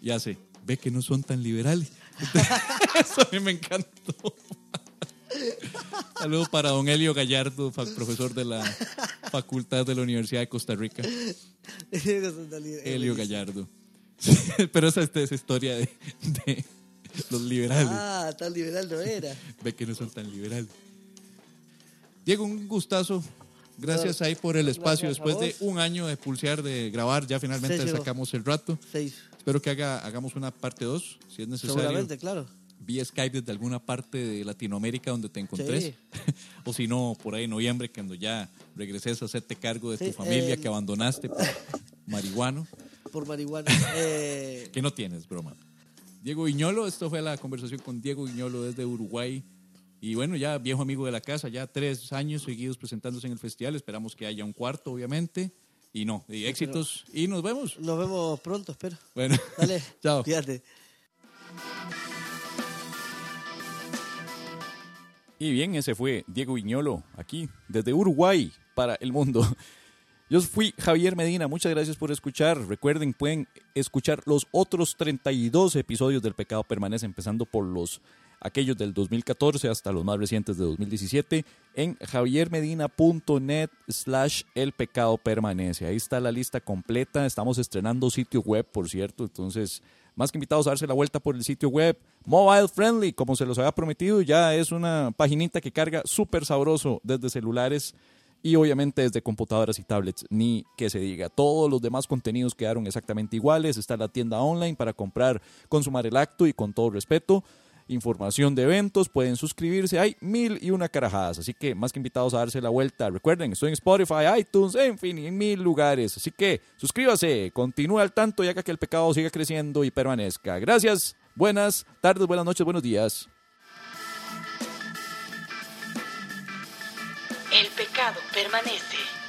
ya sé, ve que no son tan liberales. Eso a mí me encantó. Saludos para don Elio Gallardo, profesor de la Facultad de la Universidad de Costa Rica. Elio Gallardo. Pero esa es esa historia de, de los liberales. Ah, tan liberal no era. Ve que no son tan liberales. Diego, un gustazo. Gracias ahí por el espacio. Después de un año de pulsear, de grabar, ya finalmente sacamos el rato. Espero que haga, hagamos una parte 2, si es necesario. Seguramente, claro. Vía Skype desde alguna parte de Latinoamérica donde te encontres. Sí. o si no, por ahí en noviembre, cuando ya regreses a hacerte cargo de Sí, tu familia que abandonaste por marihuano. Por marihuana. Eh, Que no tienes, broma. Diego Viñolo, esto fue la conversación con Diego Viñolo desde Uruguay. Y bueno, ya viejo amigo de la casa, ya tres años seguidos presentándose en el festival. Esperamos que haya un cuarto, obviamente. Y no, y éxitos. Y nos vemos. nos vemos pronto, espero. Bueno, Dale. chao. Cuídate. Y bien, ese fue Diego Viñolo, aquí, desde Uruguay, para el mundo. Yo fui Javier Medina, muchas gracias por escuchar. Recuerden, pueden escuchar los otros 32 episodios del Pecado Permanece, empezando por los aquellos del 2014 hasta los más recientes de 2017, en javiermedina.net slash el pecado permanece. Ahí está la lista completa. Estamos estrenando sitio web, por cierto, entonces más que invitados a darse la vuelta por el sitio web. Mobile friendly, como se los había prometido, ya es una paginita que carga súper sabroso desde celulares y obviamente desde computadoras y tablets, ni que se diga. Todos los demás contenidos quedaron exactamente iguales. Está la tienda online para comprar, consumar el acto y con todo respeto. Información de eventos, pueden suscribirse, hay mil y una carajadas, así que más que invitados a darse la vuelta. Recuerden, estoy en Spotify, iTunes, en fin, en mil lugares, así que suscríbase, continúe al tanto y haga que el pecado siga creciendo y permanezca. Gracias, buenas tardes, buenas noches, buenos días. El pecado permanece.